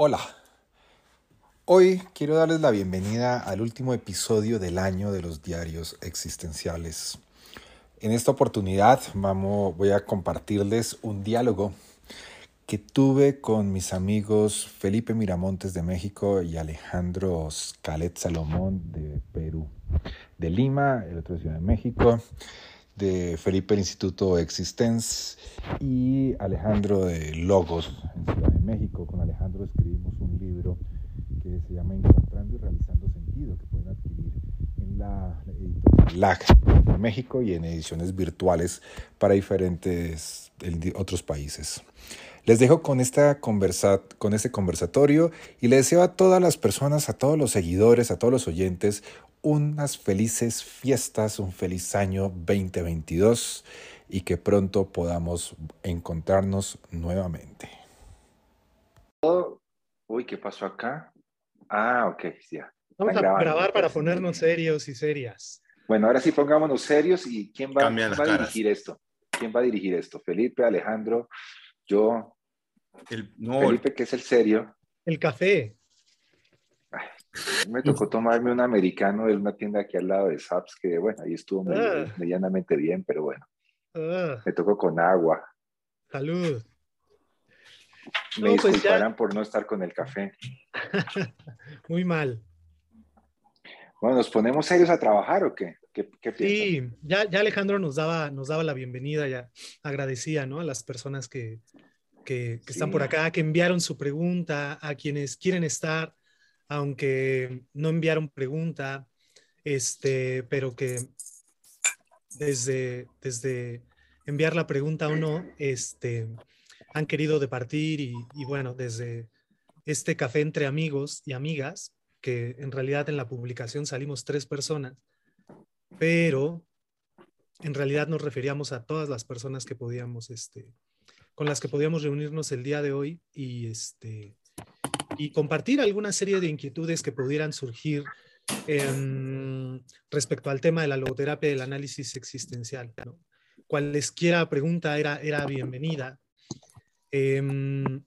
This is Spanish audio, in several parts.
Hola. Hoy quiero darles la bienvenida al último episodio del año de los diarios existenciales. En esta oportunidad vamos, voy a compartirles un diálogo que tuve con mis amigos Felipe Miramontes de México y Alejandro Scalet Salomón de Perú. De Lima, el otro de Ciudad de México, de Felipe el Instituto Existence y Alejandro de Logos en Ciudad México. Con Alejandro escribimos un libro que se llama Encontrando y Realizando Sentido, que pueden adquirir en la editorial LAC de México y en ediciones virtuales para diferentes otros países. Les dejo con, esta conversa con este conversatorio y les deseo a todas las personas, a todos los seguidores, a todos los oyentes, unas felices fiestas, un feliz año 2022 y que pronto podamos encontrarnos nuevamente. Uy, ¿qué pasó acá? Ah, ok, ya. Vamos a grabar para ponernos serios y serias. Bueno, ahora sí pongámonos serios y ¿quién va, ¿quién va a dirigir esto? ¿Quién va a dirigir esto? Felipe, Alejandro, yo. El, Felipe, que es el serio. El café. me tocó tomarme un americano de una tienda aquí al lado de Saps, que bueno, ahí estuvo ah. medianamente bien, pero bueno. Ah. Me tocó con agua. Salud. Me pues disculparán por no estar con el café. Muy mal. Bueno, ¿nos ponemos serios a trabajar o qué? ¿Qué, sí, ya, ya Alejandro nos daba, nos daba la bienvenida, ya agradecía ¿no? a las personas que, que, están por acá, que enviaron su pregunta, a quienes quieren estar, aunque no enviaron pregunta, este, pero que desde, desde enviar la pregunta o no, este, han querido departir y, bueno, desde este café entre amigos y amigas, que en realidad en la publicación salimos tres personas, pero en realidad nos referíamos a todas las personas que podíamos, este, con las que podíamos reunirnos el día de hoy y, este, y compartir alguna serie de inquietudes que pudieran surgir respecto al tema de la logoterapia y el análisis existencial. ¿no? Cualesquiera pregunta era, era bienvenida. Em,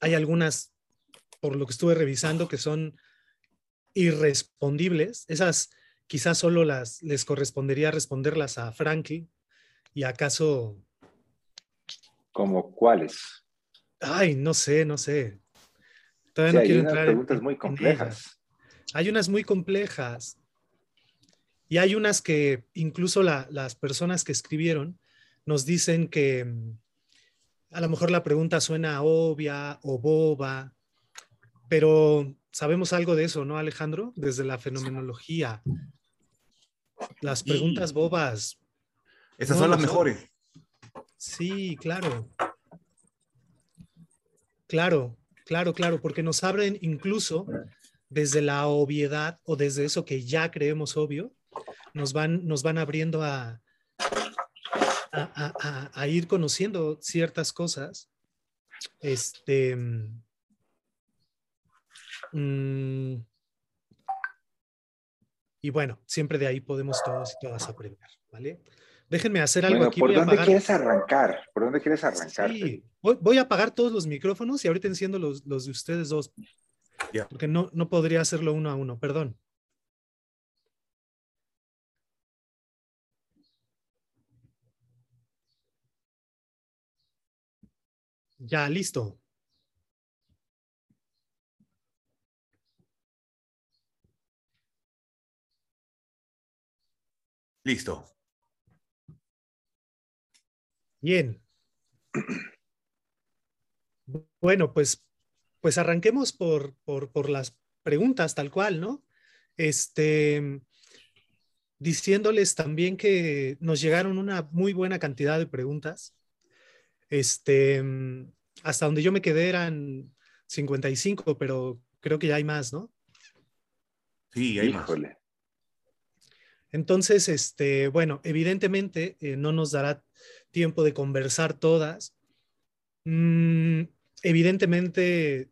hay algunas, por lo que estuve revisando, que son irrespondibles. Esas quizás solo las, les correspondería responderlas a Frankie y acaso... ¿Como cuáles? Ay, no sé, no sé. Todavía no quiero hay entrar preguntas muy complejas. Hay unas muy complejas. Y hay unas que incluso las personas que escribieron nos dicen que mm, a lo mejor la pregunta suena obvia o boba, pero sabemos algo de eso, ¿no, Alejandro? Desde la fenomenología. Las preguntas bobas. Esas son las mejores. Sí, claro. Claro, claro, claro, porque nos abren incluso desde la obviedad o desde eso que ya creemos obvio, nos van, nos van abriendo a, a, ir conociendo ciertas cosas. Este, mm, y bueno, siempre de ahí podemos todos y todas aprender, ¿vale? Déjenme hacer algo aquí. ¿Por dónde quieres arrancar? ¿Por dónde quieres arrancar? Sí, voy, a apagar todos los micrófonos y ahorita enciendo los, los de ustedes dos. Porque no, no podría hacerlo uno a uno, perdón. Ya, listo. Listo. Bien. Bueno, pues, pues arranquemos por, por, las preguntas tal cual, ¿no? Este, diciéndoles también que nos llegaron una muy buena cantidad de preguntas Este, hasta donde yo me quedé eran 55, pero creo que ya hay más, ¿no? Sí, hay más. Entonces, este, bueno, evidentemente eh, no nos dará tiempo de conversar todas. Mm, evidentemente,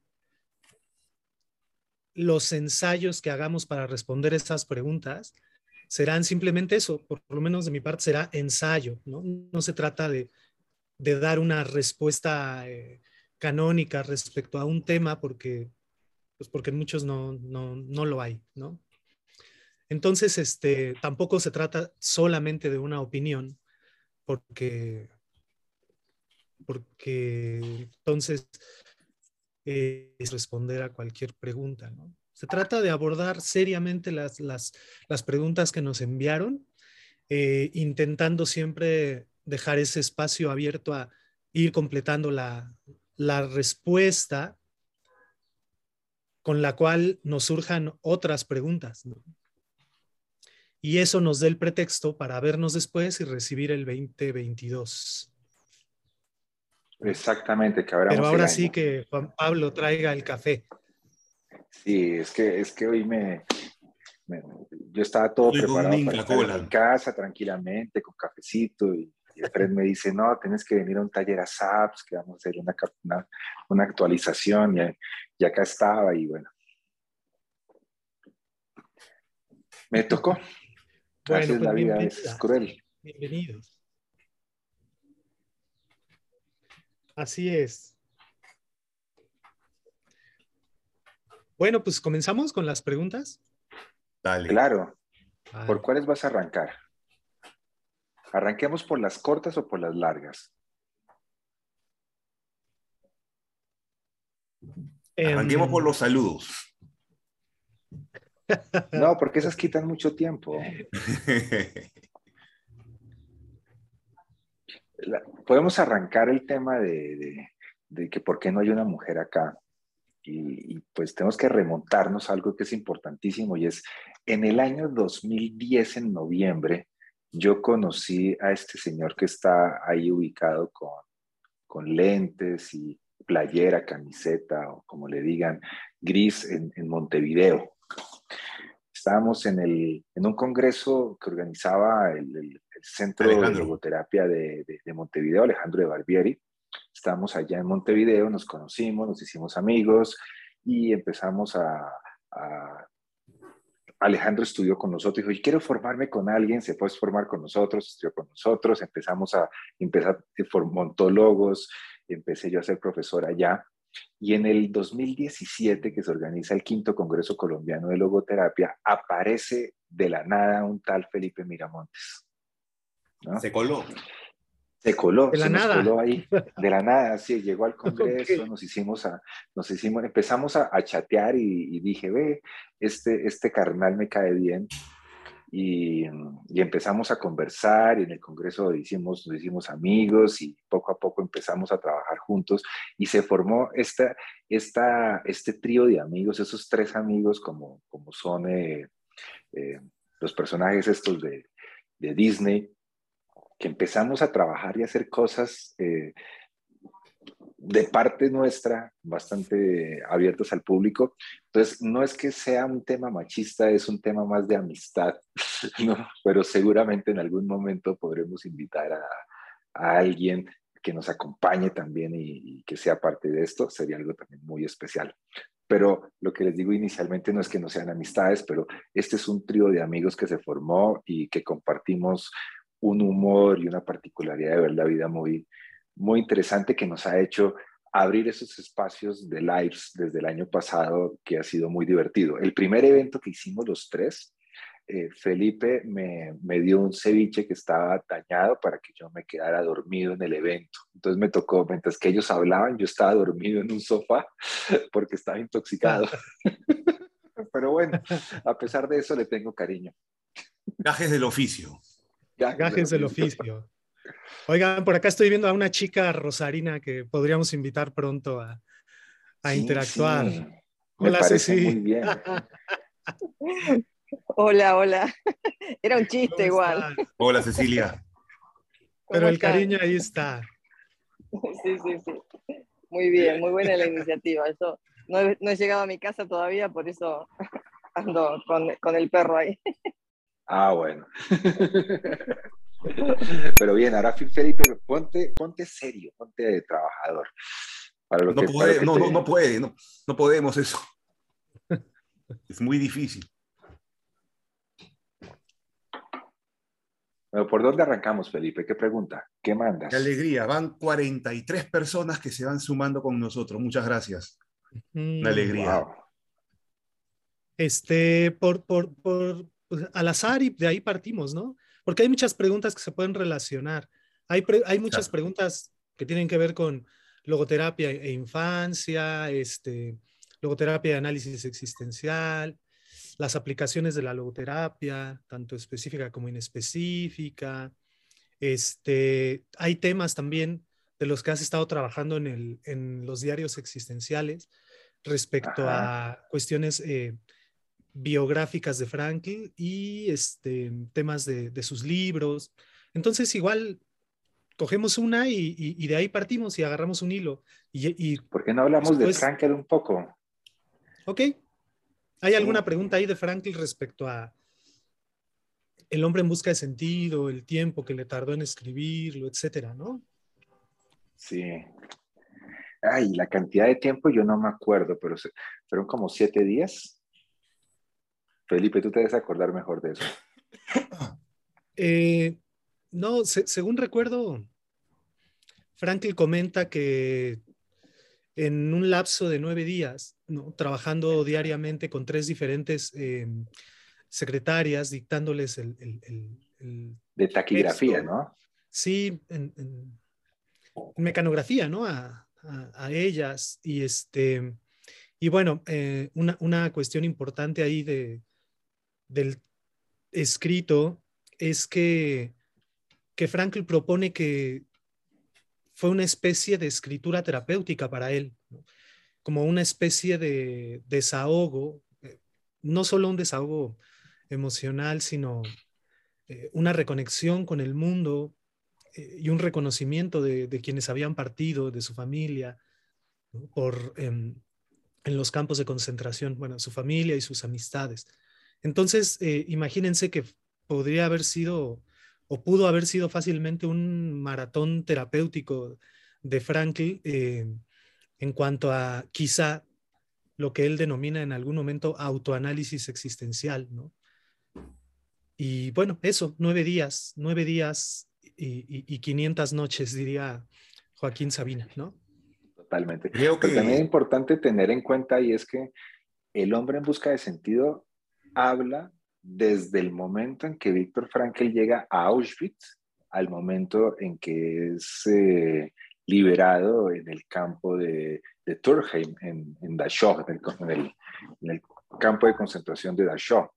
los ensayos que hagamos para responder esas preguntas serán simplemente eso, por lo menos de mi parte será ensayo, ¿no? No se trata de, dar una respuesta eh, canónica respecto a un tema porque, pues porque muchos no, no, no lo hay, ¿no? Entonces, este, tampoco se trata solamente de una opinión, porque, porque entonces eh, es responder a cualquier pregunta, ¿no? Se trata de abordar seriamente las, las, las preguntas que nos enviaron, eh, intentando siempre dejar ese espacio abierto a ir completando la, la respuesta con la cual nos surjan otras preguntas. ¿no? y eso nos dé el pretexto para vernos después y recibir el 2022. Exactamente, que Pero ahora sí que Juan Pablo traiga el café. Sí, es que, es que hoy me, yo estaba todo preparado para estar en casa tranquilamente con cafecito y, Fred me dice, no, tienes que venir a un taller a SAPS, que vamos a hacer una, una, actualización y, y acá estaba y bueno. Me tocó, bueno, pues la vida es cruel. Bienvenidos. Así es. Bueno, pues comenzamos con las preguntas. Dale. Claro. ¿Por cuáles vas a arrancar? ¿Arranquemos por las cortas o por las largas? Arranquemos por los saludos. No, porque esas quitan mucho tiempo. podemos arrancar el tema de, que por qué no hay una mujer acá. Y, pues tenemos que remontarnos a algo que es importantísimo y es en el año 2010, en noviembre, yo conocí a este señor que está ahí ubicado con, con lentes y playera, camiseta o como le digan, gris en, en Montevideo. Estábamos en, el, en un congreso que organizaba el, Centro de Logoterapia de, de, Montevideo, Alejandro de Barbieri. Estábamos allá en Montevideo, nos conocimos, nos hicimos amigos y empezamos a, Alejandro estudió con nosotros, dijo, y quiero formarme con alguien, se puede formar con nosotros, estudió con nosotros, empezamos a, empezar, montó logos, empecé yo a ser profesor allá y en el 2017, que se organiza el quinto Congreso Colombiano de Logoterapia, aparece de la nada un tal Felipe Miramontes. Se coló. Se coló, de la se nada. coló ahí, de la nada, sí, llegó al Congreso, nos hicimos a, nos hicimos, empezamos a, chatear y, y, dije, ve, este, este carnal me cae bien, y, empezamos a conversar y en el Congreso hicimos, nos hicimos amigos y poco a poco empezamos a trabajar juntos y se formó esta, esta, este trío de amigos, esos tres amigos como, como son eh, eh, los personajes estos de, de, Disney, que empezamos a trabajar y a hacer cosas eh, de parte nuestra bastante abiertos al público. Entonces, no es que sea un tema machista, es un tema más de amistad, ¿no? pero seguramente en algún momento podremos invitar a, alguien que nos acompañe también y, que sea parte de esto, sería algo también muy especial. Pero lo que les digo inicialmente no es que no sean amistades, pero este es un trío de amigos que se formó y que compartimos un humor y una particularidad de ver la vida muy, muy interesante que nos ha hecho abrir esos espacios de lives desde el año pasado que ha sido muy divertido. El primer evento que hicimos los tres, eh, Felipe me, me, dio un ceviche que estaba dañado para que yo me quedara dormido en el evento. Entonces me tocó, mientras que ellos hablaban, yo estaba dormido en un sofá porque estaba intoxicado. Pero bueno, a pesar de eso le tengo cariño. Gajes del oficio. Gajes, del oficio. Oigan, por acá estoy viendo a una chica rosarina que podríamos invitar pronto a, interactuar. Hola, Ceci. Muy bien. hola, hola. Era un chiste igual. Hola, Cecilia. Pero el cariño ahí está. Sí, sí, sí. Muy bien, muy buena la iniciativa. Eso no he, no he llegado a mi casa todavía, por eso ando con, con el perro ahí. Ah, bueno. Pero bien, ahora Felipe, ponte, ponte serio, ponte de trabajador. no, puede, no, no, puede, no, no podemos eso. Es muy difícil. Bueno, ¿por dónde arrancamos, Felipe? ¿Qué pregunta? ¿Qué mandas? Qué alegría. Van 43 personas que se van sumando con nosotros. Muchas gracias. Una alegría. Este, por, por, por, pues, al azar y de ahí partimos, ¿no? Porque hay muchas preguntas que se pueden relacionar. Hay, hay muchas preguntas que tienen que ver con logoterapia e infancia, este, logoterapia de análisis existencial, las aplicaciones de la logoterapia, tanto específica como inespecífica. Este, hay temas también de los que has estado trabajando en, el, en los diarios existenciales respecto a cuestiones eh, biográficas de Frankl y este, temas de, de sus libros. Entonces, igual cogemos una y, y, de ahí partimos y agarramos un hilo. Y, ¿Por qué no hablamos de Frankl un poco? Ok. ¿Hay alguna pregunta ahí de Frankl respecto a el hombre en busca de sentido, el tiempo que le tardó en escribirlo, etcétera, no? Sí. Ay, la cantidad de tiempo yo no me acuerdo, pero fueron como siete días. Felipe, tú te debes acordar mejor de eso. Eh, no, según recuerdo, Franklin comenta que en un lapso de nueve días, trabajando diariamente con tres diferentes eh, secretarias, dictándoles el... de taquigrafía, ¿no? Sí, en, mecanografía, ¿no? A, ellas. Y, este, y bueno, eh, una, una, cuestión importante ahí de, del escrito es que, que Frankl propone que fue una especie de escritura terapéutica para él, como una especie de desahogo, eh, no solo un desahogo emocional, sino eh, una reconexión con el mundo eh, y un reconocimiento de, quienes habían partido, de su familia, por, em, en los campos de concentración, bueno, su familia y sus amistades. Entonces, eh, imagínense que podría haber sido o pudo haber sido fácilmente un maratón terapéutico de Frankl eh, en cuanto a quizá lo que él denomina en algún momento autoanálisis existencial, ¿no? Y bueno, eso, nueve días, nueve días y, y, 500 noches, diría Joaquín Sabina, ¿no? Totalmente. Creo que también es importante tener en cuenta y es que el hombre en busca de sentido habla desde el momento en que Víctor Frankl llega a Auschwitz al momento en que es eh, liberado en el campo de, de Turheim, en, en Dachau, en el, campo de concentración de Dachau.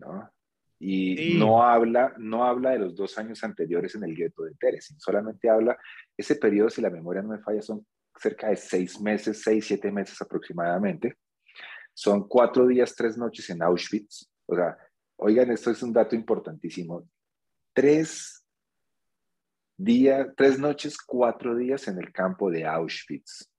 ¿no? Y no, habla, no habla de los dos años anteriores en el gueto de Terezin, solamente habla, ese periodo, si la memoria no me falla, son cerca de seis meses, seis, siete meses aproximadamente, son cuatro días, tres noches en Auschwitz. O sea, oigan, esto es un dato importantísimo. Tres días, tres noches, cuatro días en el campo de Auschwitz.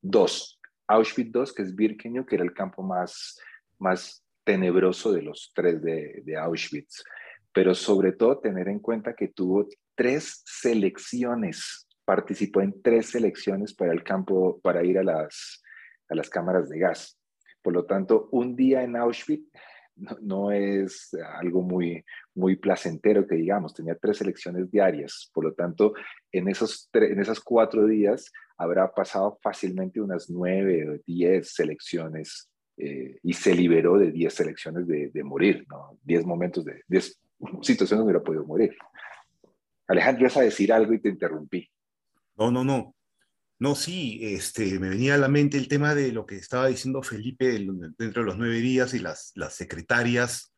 Dos. Auschwitz II, que es Birkenau, que era el campo más, más tenebroso de los tres de, de Auschwitz. Pero sobre todo tener en cuenta que tuvo tres selecciones, participó en tres selecciones para el campo, para ir a las, a las cámaras de gas. Por lo tanto, un día en Auschwitz no, es algo muy, muy placentero que digamos. Tenía tres elecciones diarias. Por lo tanto, en esos, en esos cuatro días habrá pasado fácilmente unas nueve o diez selecciones eh, y se liberó de diez selecciones de, de, morir, ¿no? Diez momentos de diez situaciones donde hubiera podido morir. Alejandro, vas a decir algo y te interrumpí. No, no, no. No, sí, este, me venía a la mente el tema de lo que estaba diciendo Felipe dentro de los nueve días y las, las secretarias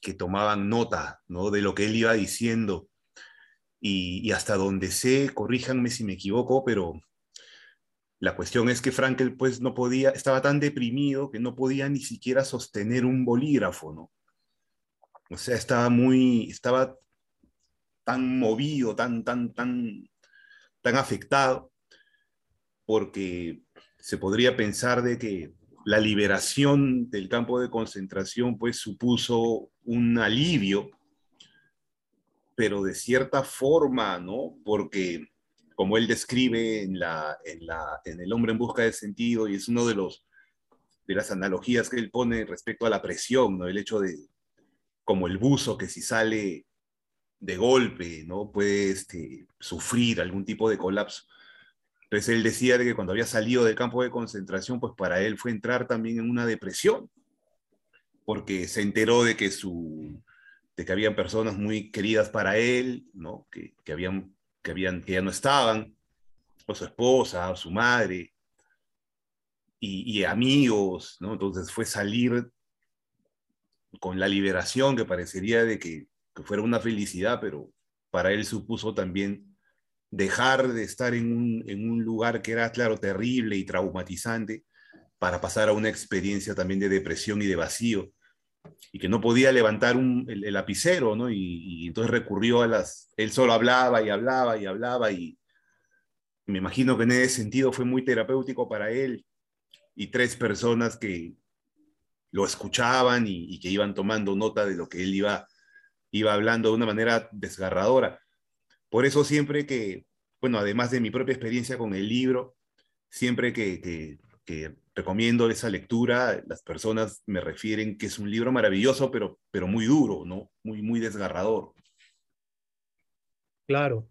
que tomaban nota ¿no? de lo que él iba diciendo. Y, hasta donde sé, corríjanme si me equivoco, pero la cuestión es que Frankel pues no podía, estaba tan deprimido que no podía ni siquiera sostener un bolígrafo, ¿no? O sea, estaba muy, estaba tan movido, tan, tan, tan, tan afectado porque se podría pensar de que la liberación del campo de concentración pues supuso un alivio, pero de cierta forma, ¿no? Porque como él describe en, la, en, la, en El hombre en busca de sentido, y es uno de, los, de las analogías que él pone respecto a la presión, ¿no? El hecho de, como el buzo que si sale de golpe, ¿no? Puede este, sufrir algún tipo de colapso. Entonces él decía que cuando había salido del campo de concentración, pues para él fue entrar también en una depresión, porque se enteró de que, su, de que habían personas muy queridas para él, ¿no? que, que, habían, que, habían, que ya no estaban, o su esposa, o su madre, y, y amigos, ¿no? Entonces fue salir con la liberación que parecería de que, que fuera una felicidad, pero para él supuso también dejar de estar en un, lugar que era, claro, terrible y traumatizante para pasar a una experiencia también de depresión y de vacío, y que no podía levantar el, lapicero, ¿no? Y, entonces recurrió a las... Él solo hablaba y hablaba y hablaba, y me imagino que en ese sentido fue muy terapéutico para él, y tres personas que lo escuchaban y, y que iban tomando nota de lo que él iba, iba hablando de una manera desgarradora. Por eso siempre que, bueno, además de mi propia experiencia con el libro, siempre que, recomiendo esa lectura, las personas me refieren que es un libro maravilloso, pero, pero muy duro, ¿no? Muy, muy desgarrador. Claro.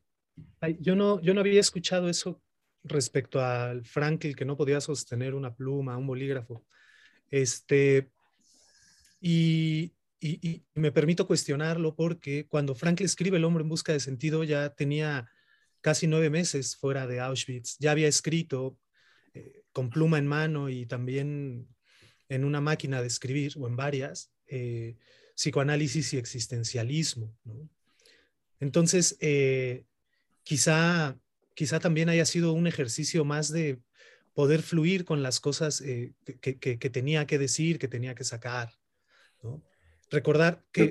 yo, no, yo no había escuchado eso respecto al Frankel, que no podía sostener una pluma, un bolígrafo. Este, y, y, me permito cuestionarlo porque cuando Frank escribe El hombre en busca de sentido ya tenía casi nueve meses fuera de Auschwitz, ya había escrito eh, con pluma en mano y también en una máquina de escribir o en varias, eh, psicoanálisis y existencialismo. Entonces, eh, quizá, quizá también haya sido un ejercicio más de poder fluir con las cosas que, tenía que decir, que tenía que sacar. Recordar que,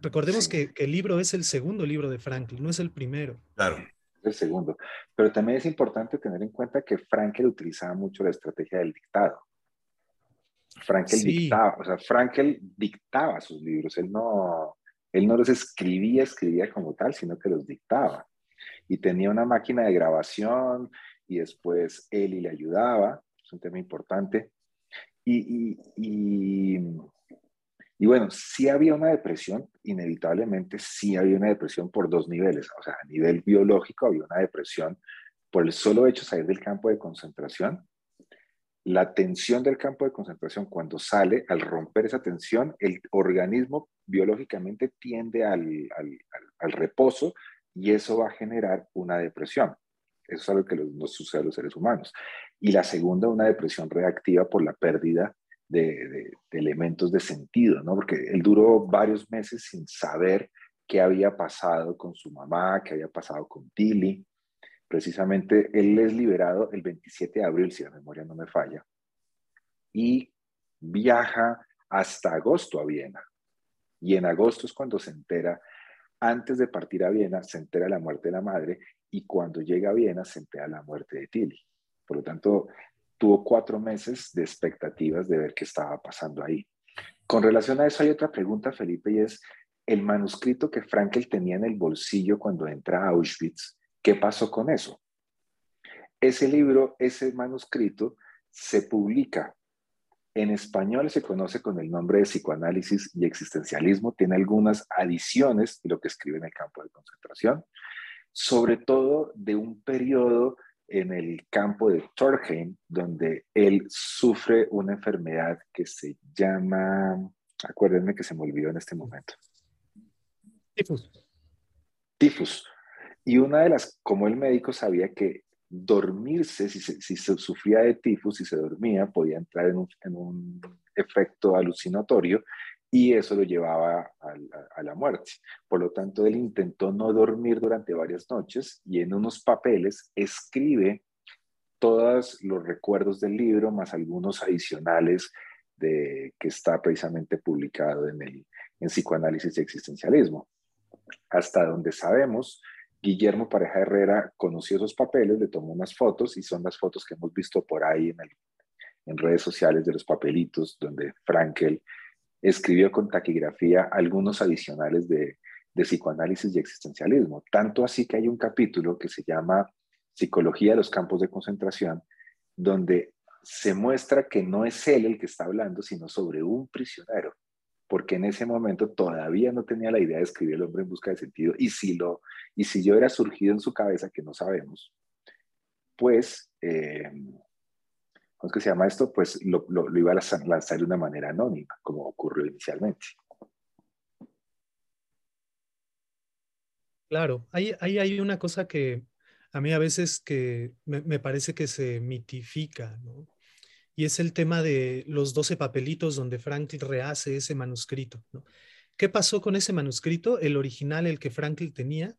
recordemos que, el libro es el segundo libro de Franklin, no es el primero. Claro. Es el segundo. Pero también es importante tener en cuenta que Frankel utilizaba mucho la estrategia del dictado. Frankel dictaba, o sea, Frankel dictaba sus libros, él no, él no los escribía, escribía como tal, sino que los dictaba. Y tenía una máquina de grabación y después Eli le ayudaba, es un tema importante. y, y y bueno, sí había una depresión, inevitablemente sí había una depresión por dos niveles. O sea, a nivel biológico había una depresión por el solo hecho de salir del campo de concentración. La tensión del campo de concentración, cuando sale, al romper esa tensión, el organismo biológicamente tiende al, al, reposo y eso va a generar una depresión. Eso es algo que nos sucede a los seres humanos. Y la segunda, una depresión reactiva por la pérdida de, elementos de sentido, ¿no? Porque él duró varios meses sin saber qué había pasado con su mamá, qué había pasado con Tilly. Precisamente él es liberado el 27 de abril, si la memoria no me falla, y viaja hasta agosto a Viena. Y en agosto es cuando se entera, antes de partir a Viena, se entera la muerte de la madre y cuando llega a Viena se entera la muerte de Tilly. Por lo tanto, tuvo cuatro meses de expectativas de ver qué estaba pasando ahí. Con relación a eso hay otra pregunta, Felipe, y es el manuscrito que Frankel tenía en el bolsillo cuando entra a Auschwitz, ¿qué pasó con eso? Ese libro, ese manuscrito, se publica en español, se conoce con el nombre de psicoanálisis y existencialismo, tiene algunas adiciones de lo que escribe en el campo de concentración, sobre todo de un periodo en el campo de Torheim, donde él sufre una enfermedad que se llama, acuérdenme que se me olvidó en este momento. Tifus. Tifus. Y una de las, como el médico sabía que dormirse, si se, si se sufría de tifus, si se dormía, podía entrar en un, en un efecto alucinatorio y eso lo llevaba a, la muerte. Por lo tanto, él intentó no dormir durante varias noches y en unos papeles escribe todos los recuerdos del libro, más algunos adicionales de, que está precisamente publicado en, el, en Psicoanálisis y Existencialismo. Hasta donde sabemos, Guillermo Pareja Herrera conoció esos papeles, le tomó unas fotos y son las fotos que hemos visto por ahí en, en redes sociales de los papelitos donde Frankel escribió con taquigrafía algunos adicionales de, psicoanálisis y existencialismo. Tanto así que hay un capítulo que se llama Psicología de los campos de concentración, donde se muestra que no es él el que está hablando, sino sobre un prisionero, porque en ese momento todavía no tenía la idea de escribir El hombre en busca de sentido, y si, lo, y si yo era surgido en su cabeza, que no sabemos, pues, eh, ¿cómo que se llama esto? Pues lo, iba a lanzar de una manera anónima, como ocurrió inicialmente. Claro, ahí, hay una cosa que a mí a veces que me, me parece que se mitifica, ¿no? y es el tema de los 12 papelitos donde Franklin rehace ese manuscrito. ¿Qué pasó con ese manuscrito? El original, el que Franklin tenía,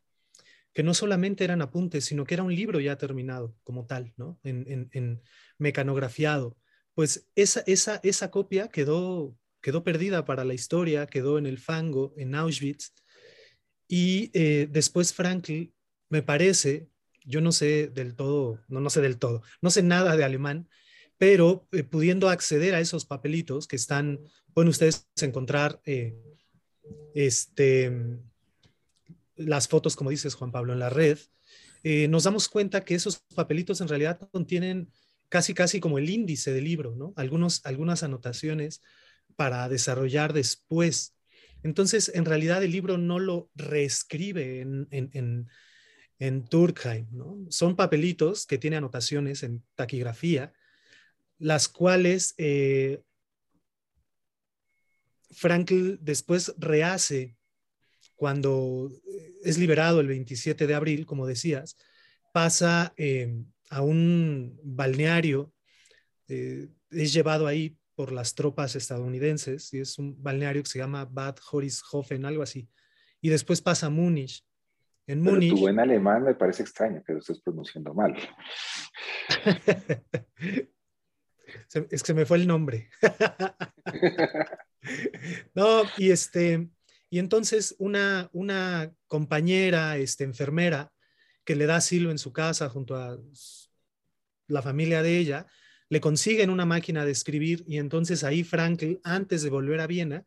que no solamente eran apuntes, sino que era un libro ya terminado como tal, ¿no? en, mecanografiado. Pues esa, esa, esa copia quedó, quedó perdida para la historia, quedó en el fango, en Auschwitz. Y eh, después Franklin, me parece, yo no sé del todo, no, no sé del todo, no sé nada de alemán, pero eh, pudiendo acceder a esos papelitos que están, pueden ustedes encontrar eh, este, las fotos, como dices Juan Pablo, en la red, eh, nos damos cuenta que esos papelitos en realidad contienen casi, casi como el índice del libro, ¿no? Algunos, algunas anotaciones para desarrollar después. Entonces, en realidad el libro no lo reescribe en, en, en, Turkheim, ¿no? Son papelitos que tienen anotaciones en taquigrafía, las cuales eh, Frankl después rehace cuando es liberado el 27 de abril, como decías, pasa eh, a un balneario, eh, es llevado ahí por las tropas estadounidenses, y es un balneario que se llama Bad Horishofen, algo así, y después pasa a Múnich. En Múnich. Tu buen alemán me parece extraño que lo estés pronunciando mal. es que se me fue el nombre. no, y este, y entonces una, una compañera, este, enfermera, que le da asilo en su casa junto a la familia de ella, le consiguen una máquina de escribir y entonces ahí Frankl, antes de volver a Viena,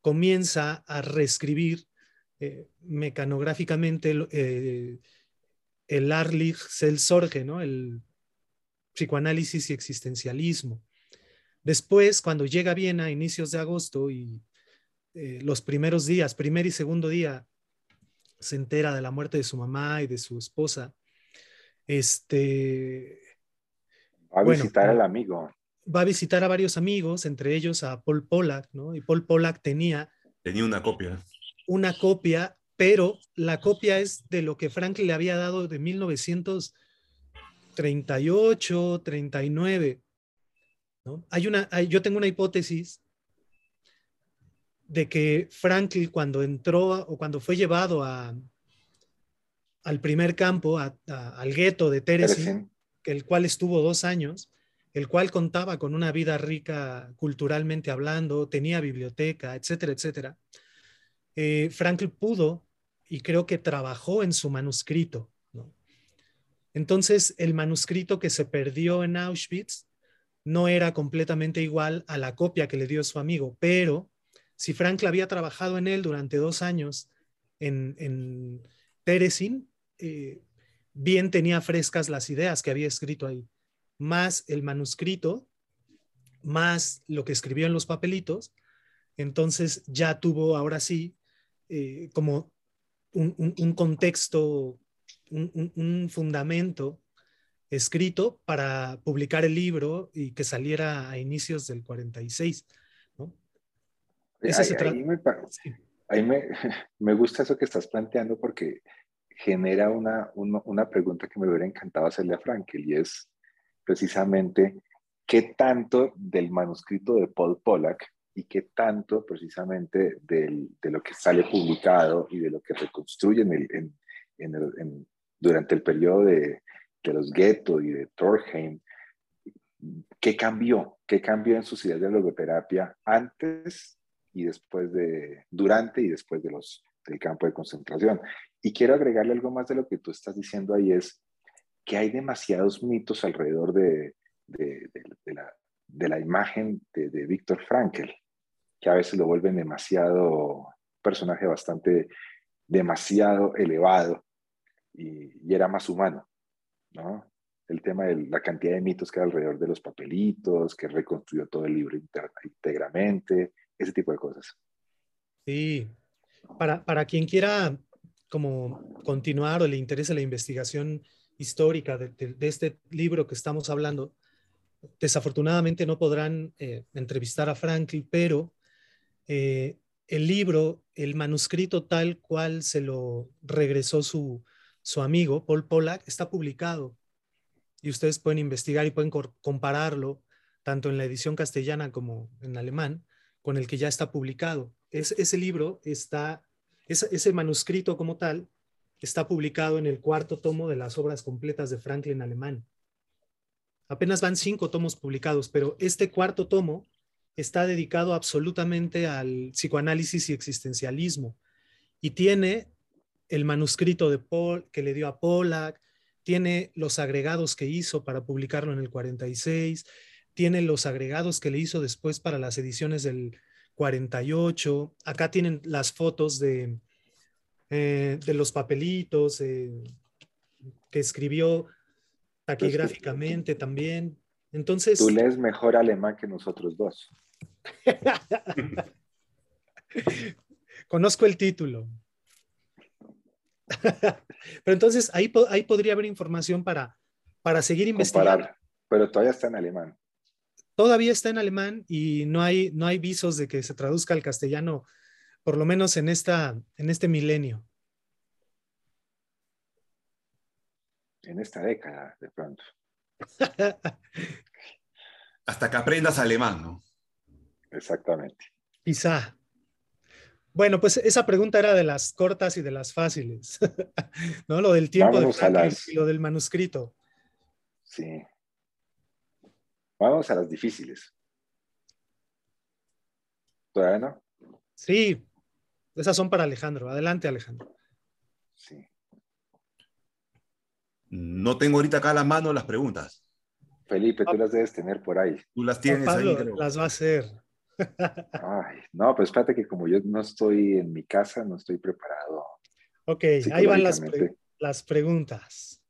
comienza a reescribir eh, mecanográficamente el, eh, el Arlich Selsorge, ¿no? el psicoanálisis y existencialismo. Después, cuando llega a Viena a inicios de agosto y eh, los primeros días, primer y segundo día, se entera de la muerte de su mamá y de su esposa, este... Va a visitar al amigo. Va a visitar a varios amigos, entre ellos a Paul Pollack, ¿no? Y Paul Pollack tenía... Tenía una copia. Una copia, pero la copia es de lo que Franklin le había dado de 1900 38, 39. ¿no? Hay una, yo tengo una hipótesis de que Franklin cuando entró o cuando fue llevado a, al primer campo, al gueto de Terezin, el cual estuvo dos años, el cual contaba con una vida rica culturalmente hablando, tenía biblioteca, etcétera, etcétera. Eh, Franklin pudo y creo que trabajó en su manuscrito. Entonces, el manuscrito que se perdió en Auschwitz no era completamente igual a la copia que le dio su amigo, pero si Frank había trabajado en él durante dos años en, en eh, bien tenía frescas las ideas que había escrito ahí, más el manuscrito, más lo que escribió en los papelitos, entonces ya tuvo ahora sí eh, como un contexto un, fundamento escrito para publicar el libro y que saliera a inicios del 46. ¿No? ahí, me, me, gusta eso que estás planteando porque genera una, una, pregunta que me hubiera encantado hacerle a Frankel y es precisamente qué tanto del manuscrito de Paul Pollack y qué tanto precisamente del, de lo que sale publicado y de lo que reconstruye en, el, en, en, durante el periodo de, de los Ghetto y de Torheim, ¿qué cambió? ¿Qué cambió en sus ideas de logoterapia antes y después de, durante y después de los, del campo de concentración? Y quiero agregarle algo más de lo que tú estás diciendo ahí, es que hay demasiados mitos alrededor de, de, la, de la, imagen de, Víctor Frankel, que a veces lo vuelven demasiado, personaje bastante, demasiado elevado y, y era más humano, ¿no? el tema de la cantidad de mitos que hay alrededor de los papelitos, que reconstruyó todo el libro íntegramente, ese tipo de cosas. Sí, para, para quien quiera como continuar o le interese la investigación histórica de, este libro que estamos hablando, desafortunadamente no podrán eh, entrevistar a Franklin, pero eh, el libro, el manuscrito tal cual se lo regresó su, su amigo, Paul Pollack, está publicado. Y ustedes pueden investigar y pueden compararlo tanto en la edición castellana como en alemán con el que ya está publicado. Es, ese libro está, ese manuscrito como tal, está publicado en el cuarto tomo de las obras completas de Franklin alemán. Apenas van cinco tomos publicados, pero este cuarto tomo está dedicado absolutamente al psicoanálisis y existencialismo y tiene el manuscrito de Paul que le dio a Pollack, tiene los agregados que hizo para publicarlo en el 46, tiene los agregados que le hizo después para las ediciones del 48. Acá tienen las fotos de, eh, de los papelitos eh, que escribió taquigráficamente también. Entonces. Tú lees mejor alemán que nosotros dos. Conozco el título. Pero entonces ahí, ahí podría haber información para, para seguir investigando. pero todavía está en alemán. Todavía está en alemán y no hay, no hay visos de que se traduzca al castellano, por lo menos en, esta, en este milenio. En esta década, de pronto. Hasta que aprendas alemán, ¿no? Exactamente. Quizá. Bueno, pues esa pregunta era de las cortas y de las fáciles, ¿no? Lo del tiempo de y lo del manuscrito. Sí. Vamos a las difíciles. ¿Todavía no? Sí, esas son para Alejandro. Adelante, Alejandro. Sí. No tengo ahorita acá a la mano las preguntas. Felipe, tú las debes tener por ahí. Tú las tienes ahí. Las va a hacer. Ay, no, pues espérate que como yo no estoy en mi casa, no estoy preparado. Ok, ahí van las, las preguntas.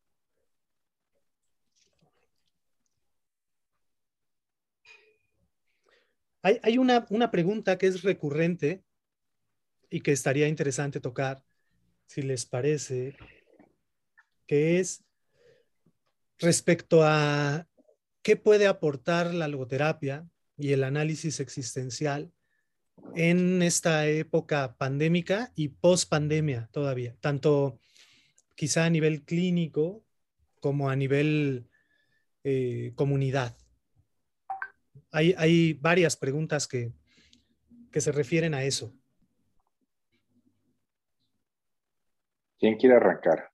Hay, una, una, pregunta que es recurrente y que estaría interesante tocar, si les parece, que es respecto a qué puede aportar la logoterapia y el análisis existencial en esta época pandémica y post pandemia todavía, tanto quizá a nivel clínico como a nivel eh, comunidad. Hay, hay, varias preguntas que, que se refieren a eso. ¿Quién quiere arrancar?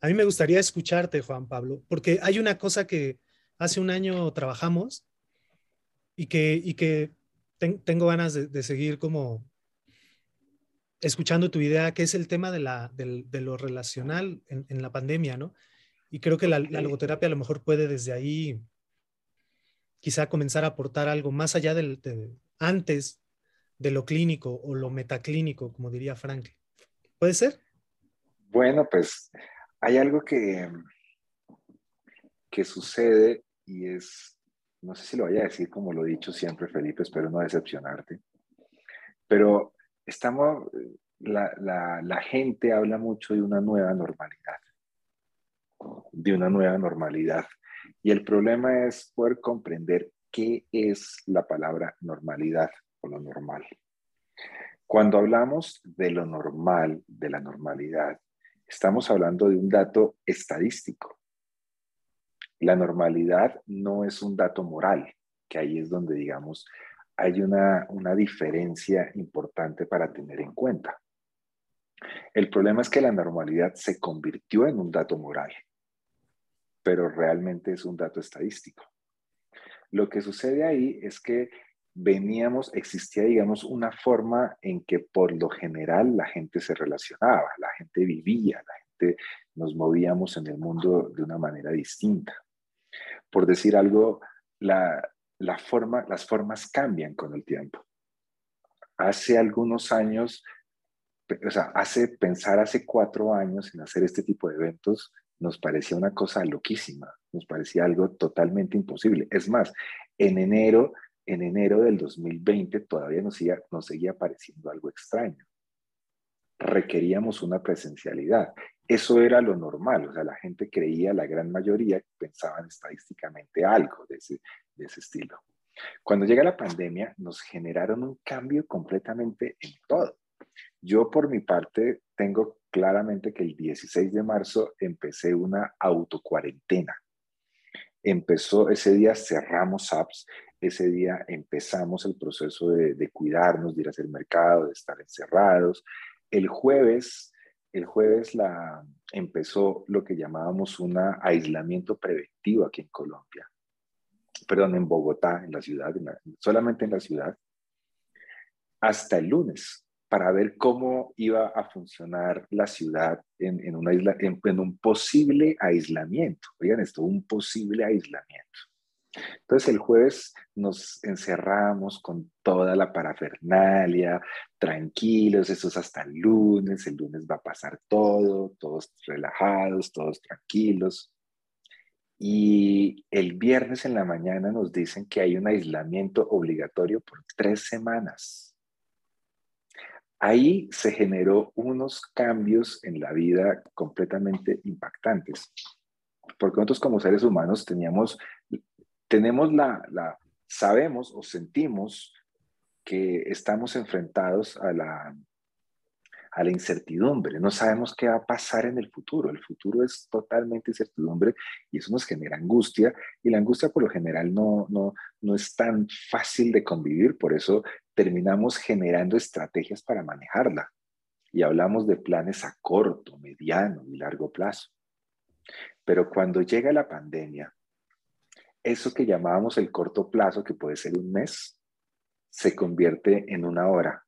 A mí me gustaría escucharte, Juan Pablo, porque hay una cosa que, hace un año trabajamos y que, y que tengo ganas de, seguir como escuchando tu idea, que es el tema de, la, de, lo relacional en, la pandemia, ¿no? Y creo que la, logoterapia a lo mejor puede desde ahí quizá comenzar a aportar algo más allá del, antes de lo clínico o lo metaclínico, como diría Frank. ¿Puede ser? Bueno, pues hay algo que, que sucede y es, no sé si lo vaya a decir como lo he dicho siempre, Felipe, espero no decepcionarte, pero estamos, la, la, la gente habla mucho de una nueva normalidad, de una nueva normalidad. Y el problema es poder comprender qué es la palabra normalidad o lo normal. Cuando hablamos de lo normal, de la normalidad, estamos hablando de un dato estadístico. La normalidad no es un dato moral, que ahí es donde, digamos, hay una, diferencia importante para tener en cuenta. El problema es que la normalidad se convirtió en un dato moral, pero realmente es un dato estadístico. Lo que sucede ahí es que veníamos, existía, digamos, una forma en que por lo general la gente se relacionaba, la gente vivía, la gente nos movíamos en el mundo de una manera distinta. Por decir algo, la, la forma, las formas cambian con el tiempo. Hace algunos años, o sea, hace pensar hace cuatro años en hacer este tipo de eventos, nos parecía una cosa loquísima, nos parecía algo totalmente imposible. Es más, en enero, en enero del 2020 todavía nos seguía, nos seguía pareciendo algo extraño. Requeríamos una presencialidad. Eso era lo normal, o sea, la gente creía, la gran mayoría pensaban estadísticamente algo de ese, de ese estilo. Cuando llega la pandemia, nos generaron un cambio completamente en todo. Yo por mi parte tengo claramente que el 16 de marzo empecé una autocuarentena. Empezó, ese día cerramos apps, ese día empezamos el proceso de, cuidarnos, de ir a hacer mercado, de estar encerrados. El jueves, el jueves la, empezó lo que llamábamos un aislamiento preventivo aquí en Colombia perdón, en Bogotá, en la ciudad, solamente en la ciudad, hasta el lunes, para ver cómo iba a funcionar la ciudad en, un posible aislamiento. Oigan esto, un posible aislamiento. Entonces el jueves nos encerramos con toda la parafernalia, tranquilos, eso es hasta el lunes, el lunes va a pasar todo, todos relajados, todos tranquilos. Y el viernes en la mañana nos dicen que hay un aislamiento obligatorio por tres semanas. Ahí se generó unos cambios en la vida completamente impactantes, porque nosotros como seres humanos teníamos, tenemos la, la sabemos o sentimos que estamos enfrentados a la, a la incertidumbre. No sabemos qué va a pasar en el futuro. El futuro es totalmente incertidumbre y eso nos genera angustia y la angustia por lo general no, no, no es tan fácil de convivir, por eso terminamos generando estrategias para manejarla. Y hablamos de planes a corto, mediano y largo plazo. Pero cuando llega la pandemia, eso que llamábamos el corto plazo, que puede ser un mes, se convierte en una hora.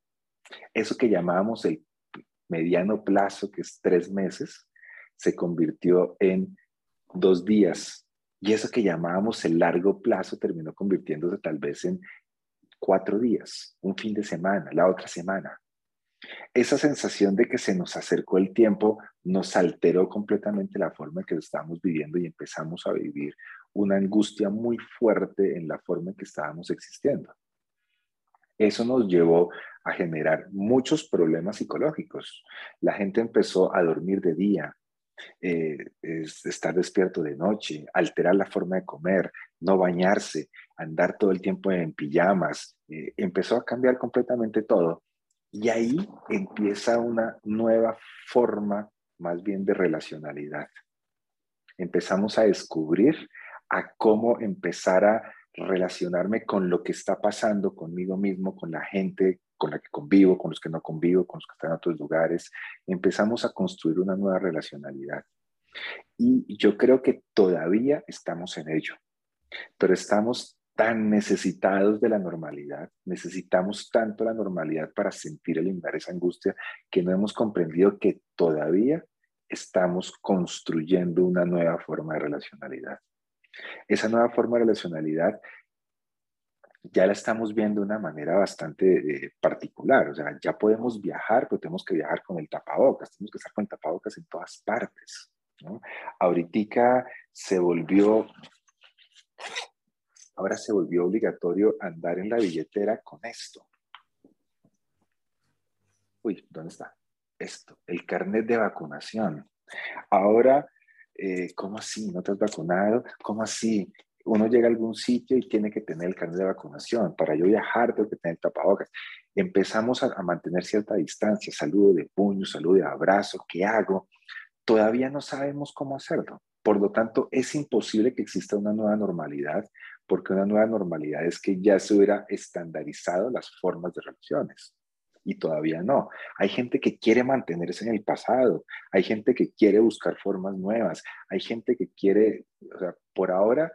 Eso que llamábamos el mediano plazo, que es tres meses, se convirtió en dos días. Y eso que llamábamos el largo plazo terminó convirtiéndose tal vez en cuatro días, un fin de semana, la otra semana. Esa sensación de que se nos acercó el tiempo nos alteró completamente la forma en que estábamos viviendo y empezamos a vivir una angustia muy fuerte en la forma en que estábamos existiendo. Eso nos llevó a generar muchos problemas psicológicos. La gente empezó a dormir de día, eh, estar despierto de noche, alterar la forma de comer, no bañarse, andar todo el tiempo en pijamas. Eh, empezó a cambiar completamente todo. Y ahí empieza una nueva forma más bien de relacionalidad. Empezamos a descubrir a cómo empezar a relacionarme con lo que está pasando conmigo mismo, con la gente con la que convivo, con los que no convivo, con los que están en otros lugares. Empezamos a construir una nueva relacionalidad. Y yo creo que todavía estamos en ello, pero estamos tan necesitados de la normalidad, necesitamos tanto la normalidad para sentir eliminar esa angustia que no hemos comprendido que todavía estamos construyendo una nueva forma de relacionalidad. Esa nueva forma de relacionalidad ya la estamos viendo de una manera bastante eh, particular. O sea, ya podemos viajar, pero tenemos que viajar con el tapabocas, tenemos que estar con el tapabocas en todas partes. ¿no? Ahorita se volvió, ahora se volvió obligatorio andar en la billetera con esto. Uy, ¿dónde está? Esto, el carnet de vacunación. Ahora eh, ¿cómo así? ¿No te has vacunado? ¿Cómo así? Uno llega a algún sitio y tiene que tener el carnet de vacunación. Para yo viajar tengo que tener tapabocas. Empezamos a, a mantener cierta distancia, saludo de puño, saludo de abrazo, ¿qué hago? Todavía no sabemos cómo hacerlo. Por lo tanto, es imposible que exista una nueva normalidad, porque una nueva normalidad es que ya se hubiera estandarizado las formas de relaciones y todavía no. Hay gente que quiere mantenerse en el pasado, hay gente que quiere buscar formas nuevas, hay gente que quiere, o sea, por ahora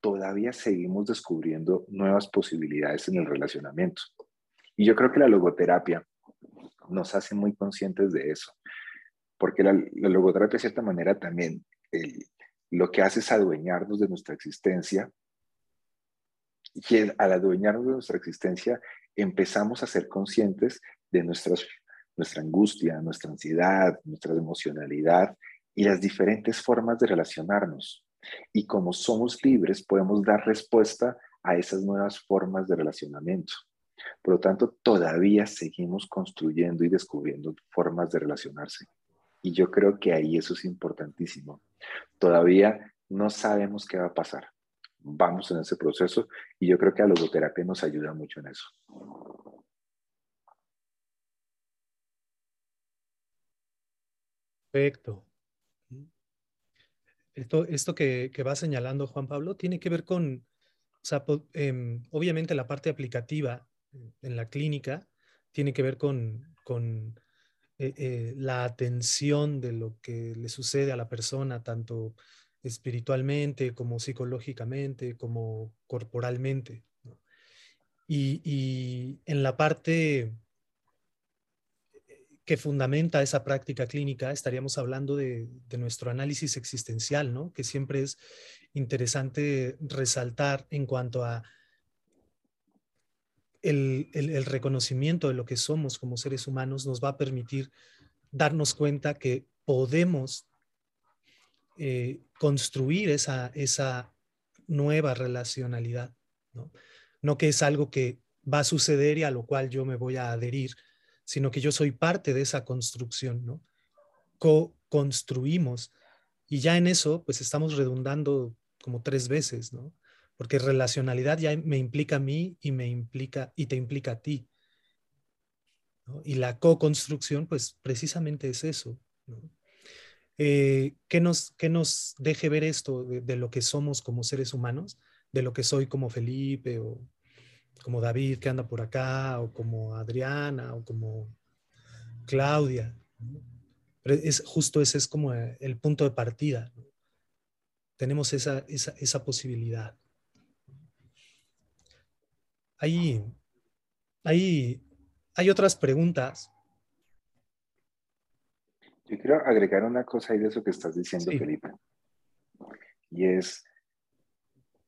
todavía seguimos descubriendo nuevas posibilidades en el relacionamiento. Y yo creo que la logoterapia nos hace muy conscientes de eso, porque la, logoterapia de cierta manera también lo que hace es adueñarnos de nuestra existencia y al adueñarnos de nuestra existencia empezamos a ser conscientes de nuestras, nuestra angustia, nuestra ansiedad, nuestra emocionalidad y las diferentes formas de relacionarnos. Y como somos libres, podemos dar respuesta a esas nuevas formas de relacionamiento. Por lo tanto, todavía seguimos construyendo y descubriendo formas de relacionarse. Y yo creo que ahí eso es importantísimo. Todavía no sabemos qué va a pasar. Vamos en ese proceso y yo creo que la logoterapia nos ayuda mucho en eso. Perfecto. Esto, esto que, va señalando Juan Pablo tiene que ver con, em, obviamente la parte aplicativa en la clínica tiene que ver con, eh, eh, la atención de lo que le sucede a la persona, tanto espiritualmente como psicológicamente, como corporalmente. Y, y, en la parte que fundamenta esa práctica clínica, estaríamos hablando de, nuestro análisis existencial, ¿no? que siempre es interesante resaltar en cuanto a el, reconocimiento de lo que somos como seres humanos nos va a permitir darnos cuenta que podemos eh, construir esa, esa nueva relacionalidad, ¿no? no que es algo que va a suceder y a lo cual yo me voy a adherir, sino que yo soy parte de esa construcción, ¿no? Co-construimos. Y ya en eso, pues estamos redundando como tres veces, ¿no? Porque relacionalidad ya me implica a mí y me implica y te implica a ti. Y la co-construcción, pues precisamente es eso. Eh, ¿qué, nos, ¿Qué nos deje ver esto de, lo que somos como seres humanos? De lo que soy como Felipe o como David que anda por acá, o como Adriana, o como Claudia. Pero es, justo ese es como el punto de partida. Tenemos esa, esa, posibilidad. Hay, hay, hay otras preguntas. Yo quiero agregar una cosa ahí de eso que estás diciendo, Felipe. Y es,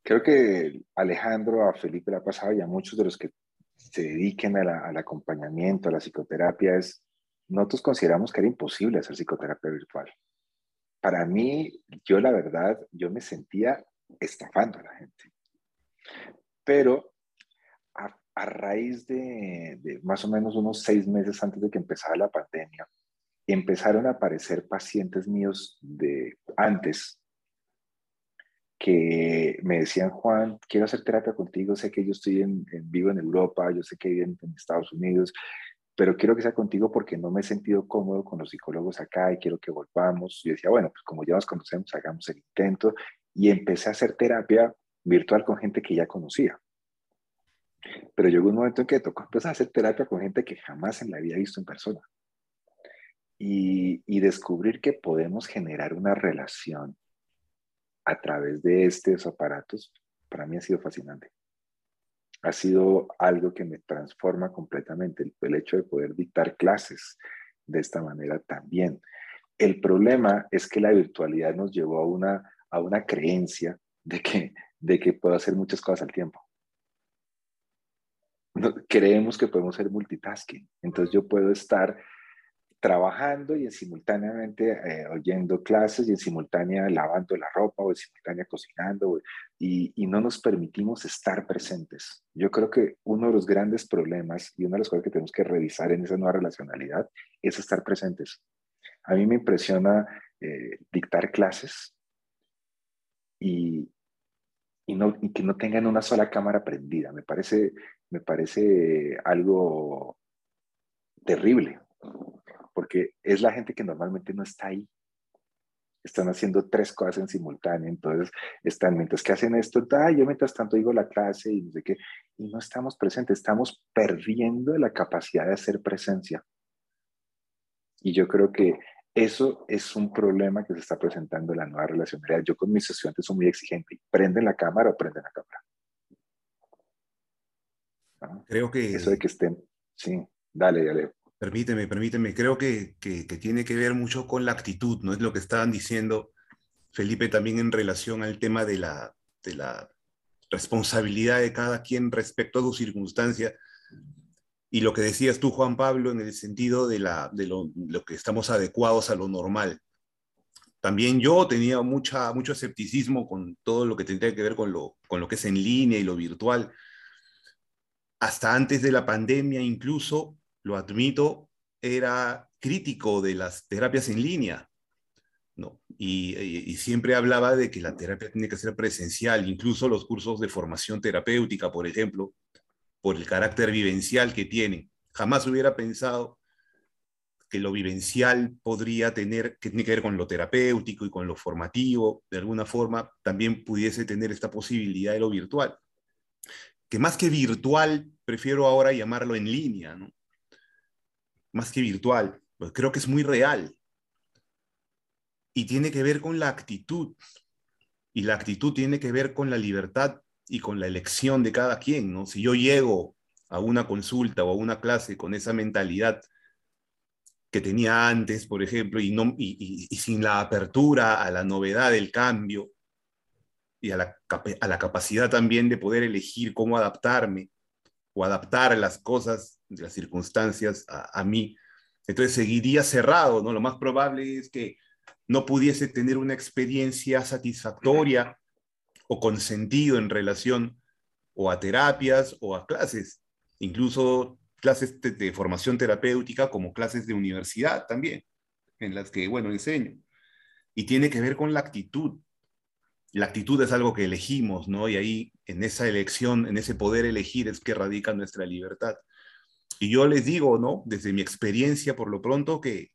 Creo que Alejandro, a Felipe le ha pasado y a muchos de los que se dediquen al acompañamiento, a la psicoterapia, es, nosotros consideramos que era imposible hacer psicoterapia virtual. Para mí, yo la verdad, yo me sentía estafando a la gente. Pero a, raíz de, de, más o menos unos seis meses antes de que empezara la pandemia, empezaron a aparecer pacientes míos de antes que me decían, Juan, quiero hacer terapia contigo, sé que yo estoy en, vivo en Europa, yo sé que vivo en, Estados Unidos, pero quiero que sea contigo porque no me he sentido cómodo con los psicólogos acá y quiero que volvamos. Y decía, bueno, pues como ya nos conocemos, hagamos el intento. Y empecé a hacer terapia virtual con gente que ya conocía. Pero llegó un momento en que tocó empezar a hacer terapia con gente que jamás en la había visto en persona. Y, descubrir que podemos generar una relación a través de estos aparatos, para mí ha sido fascinante. Ha sido algo que me transforma completamente, el, hecho de poder dictar clases de esta manera también. El problema es que la virtualidad nos llevó a una, a una creencia de que, de que puedo hacer muchas cosas al tiempo. creemos que podemos ser multitasking. Entonces yo puedo estar trabajando y en simultáneamente eh, oyendo clases y en simultánea lavando la ropa o en simultánea cocinando y, y, no nos permitimos estar presentes. Yo creo que uno de los grandes problemas y una de las cosas que tenemos que revisar en esa nueva relacionalidad es estar presentes. A mí me impresiona eh, dictar clases y, y, no, y que no tengan una sola cámara prendida. Me parece, me parece algo terrible porque es la gente que normalmente no está ahí. Están haciendo tres cosas en simultáneo, entonces están, mientras que hacen esto, ah, yo mientras tanto digo la clase y no sé qué, y no estamos presentes, estamos perdiendo la capacidad de hacer presencia. Y yo creo que Eso es un problema que se está presentando en la nueva relacionalidad. Yo con mis estudiantes soy muy exigente. ¿Prenden la cámara o prenden la cámara? Creo que... Eso de que estén... Sí, dale, dale. Permíteme, permíteme. Creo que, que, que, tiene que ver mucho con la actitud, ¿no? Es lo que estaban diciendo Felipe también en relación al tema de la, de la responsabilidad de cada quien respecto a su circunstancia y lo que decías tú, Juan Pablo, en el sentido de, la, de lo, que estamos adecuados a lo normal. También yo tenía mucha, mucho escepticismo con todo lo que tendría que ver con lo, con lo que es en línea y lo virtual. Hasta antes de la pandemia, incluso, lo admito, era crítico de las terapias en línea. ¿no? Y, siempre hablaba de que la terapia tiene que ser presencial, incluso los cursos de formación terapéutica, por ejemplo, por el carácter vivencial que tiene. Jamás hubiera pensado que lo vivencial podría tener, que tiene que ver con lo terapéutico y con lo formativo, de alguna forma también pudiese tener esta posibilidad de lo virtual. Que más que virtual, prefiero ahora llamarlo en línea, ¿no? Más que virtual, pues creo que es muy real. Y tiene que ver con la actitud. Y la actitud tiene que ver con la libertad y con la elección de cada quien, ¿no? Si yo llego a una consulta o a una clase con esa mentalidad que tenía antes, por ejemplo, y, no, y, sin la apertura a la novedad del cambio y a la, a la capacidad también de poder elegir cómo adaptarme o adaptar las cosas, las circunstancias a, a mí, entonces seguiría cerrado, ¿no? Lo más probable es que no pudiese tener una experiencia satisfactoria o con sentido en relación o a terapias o a clases, incluso clases de, formación terapéutica como clases de universidad también, en las que, bueno, enseño. Y tiene que ver con la actitud. La actitud es algo que elegimos, ¿no? Y ahí, en esa elección, en ese poder elegir, es que radica nuestra libertad. Y yo les digo, ¿no? Desde mi experiencia, por lo pronto, que,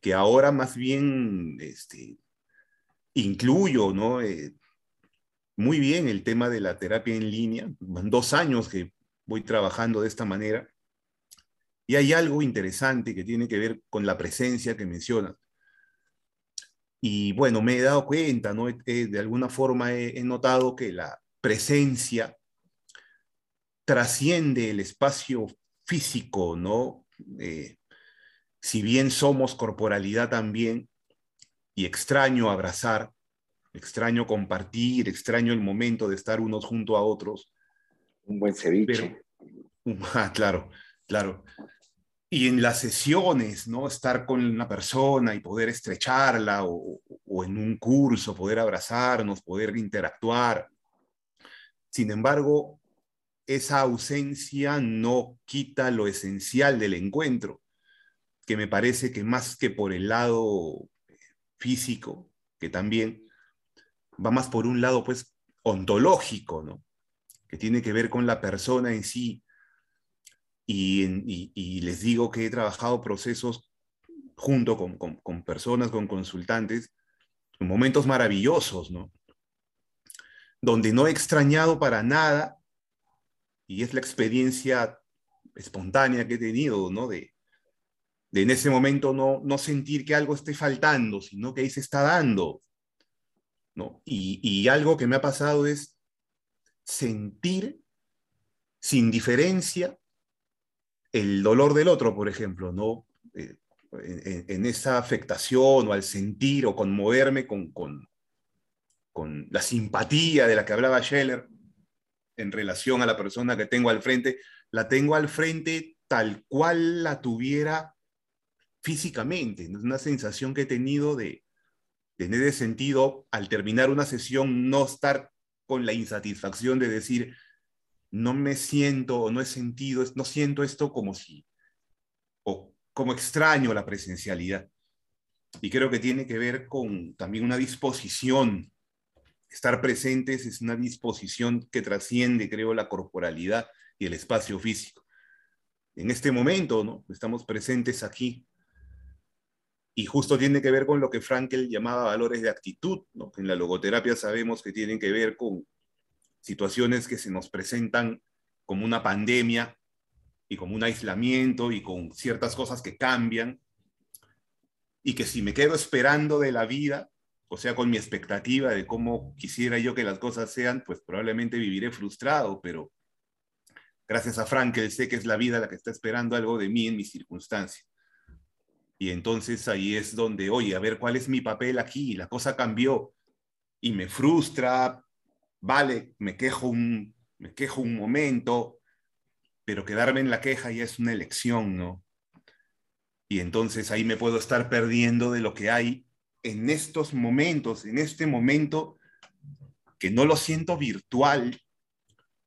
que ahora más bien este, incluyo, ¿no? Eh, muy bien el tema de la terapia en línea. dos años que voy trabajando de esta manera. Y hay algo interesante que tiene que ver con la presencia que mencionas. Y bueno, me he dado cuenta, ¿no? de alguna forma he, notado que la presencia trasciende el espacio físico, ¿no? Eh, si bien somos corporalidad también, y extraño abrazar, extraño compartir, extraño el momento de estar unos junto a otros. Un buen ceviche. ah, claro, claro. Y en las sesiones, ¿no? Estar con una persona y poder estrecharla o, o en un curso, poder abrazarnos, poder interactuar. Sin embargo, esa ausencia no quita lo esencial del encuentro, que me parece que más que por el lado físico, que también va más por un lado, pues, ontológico, ¿no? Que tiene que ver con la persona en sí. Y, les digo que he trabajado procesos junto con, con, personas, con consultantes, en momentos maravillosos, ¿no? Donde no he extrañado para nada, y es la experiencia espontánea que he tenido, ¿no? De, de en ese momento no, no sentir que algo esté faltando, sino que ahí se está dando, y, algo que me ha pasado es sentir sin diferencia el dolor del otro, por ejemplo, ¿no? Eh, en, esa afectación o al sentir o conmoverme con, con, con la simpatía de la que hablaba Scheller en relación a la persona que tengo al frente, la tengo al frente tal cual la tuviera físicamente. Es una sensación que he tenido de, tener ese sentido, al terminar una sesión, no estar con la insatisfacción de decir, no me siento o no he sentido, no siento esto como si, o como extraño la presencialidad. Y creo que tiene que ver con también una disposición. Estar presentes es una disposición que trasciende, creo, la corporalidad y el espacio físico. En este momento, ¿no? Estamos presentes aquí y justo tiene que ver con lo que Frankel llamaba valores de actitud. ¿no? En la logoterapia sabemos que tienen que ver con situaciones que se nos presentan como una pandemia y como un aislamiento y con ciertas cosas que cambian. y que si me quedo esperando de la vida, o sea, con mi expectativa de cómo quisiera yo que las cosas sean, pues probablemente viviré frustrado, pero gracias a Frankel sé que es la vida la que está esperando algo de mí en mi circunstancia. Y entonces ahí es donde, oye, a ver cuál es mi papel aquí, la cosa cambió y me frustra, vale, me quejo un, me quejo un momento, pero quedarme en la queja ya es una elección, ¿no? Y entonces ahí me puedo estar perdiendo de lo que hay en estos momentos, en este momento que no lo siento virtual,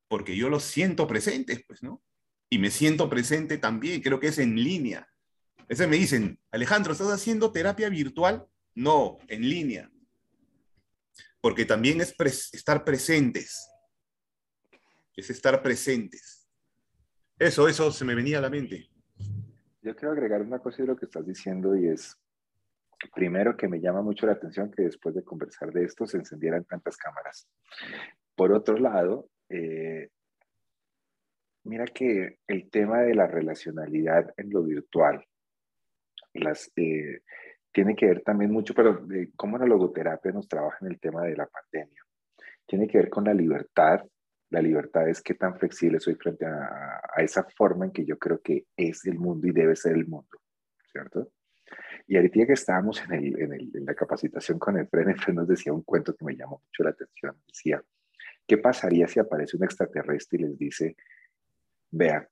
porque yo lo siento presente, pues, ¿no? Y me siento presente también, creo que es en línea. Ese me dicen, Alejandro, ¿estás haciendo terapia virtual? No, en línea. Porque también es estar presentes. Es estar presentes. Eso, eso se me venía a la mente. Yo quiero agregar una cosa de lo que estás diciendo y es, primero que me llama mucho la atención que después de conversar de esto se encendieran tantas cámaras. Por otro lado, eh, mira que el tema de la relacionalidad en lo virtual las, eh, tiene que ver también mucho, pero de cómo la logoterapia nos trabaja en el tema de la pandemia. Tiene que ver con la libertad. La libertad es qué tan flexible soy frente a esa forma en que yo creo que es el mundo y debe ser el mundo, ¿cierto? Y ahorita que estábamos en, el, en, el, en la capacitación con el Fren, el nos decía un cuento que me llamó mucho la atención. Decía, ¿qué pasaría si aparece un extraterrestre y les dice, vea,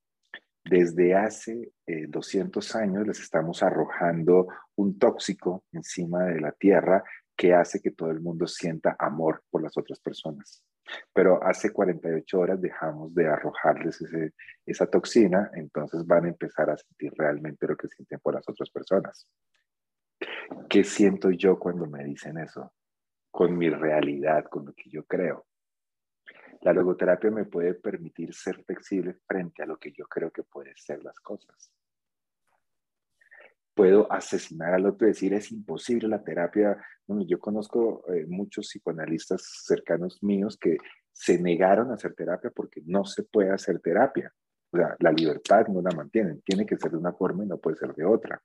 desde hace 200 eh, años les estamos arrojando un tóxico encima de la Tierra que hace que todo el mundo sienta amor por las otras personas. Pero hace 48 horas dejamos de arrojarles esa toxina, entonces van a empezar a sentir realmente lo que sienten por las otras personas. ¿Qué siento yo cuando me dicen eso? Con mi realidad, con lo que yo creo. La logoterapia me puede permitir ser flexible frente a lo que yo creo que pueden ser las cosas. Puedo asesinar al otro y decir, es imposible la terapia. yo conozco eh, muchos psicoanalistas cercanos míos que se negaron a hacer terapia porque no se puede hacer terapia. O sea, la libertad no la mantienen, tiene que ser de una forma y no puede ser de otra.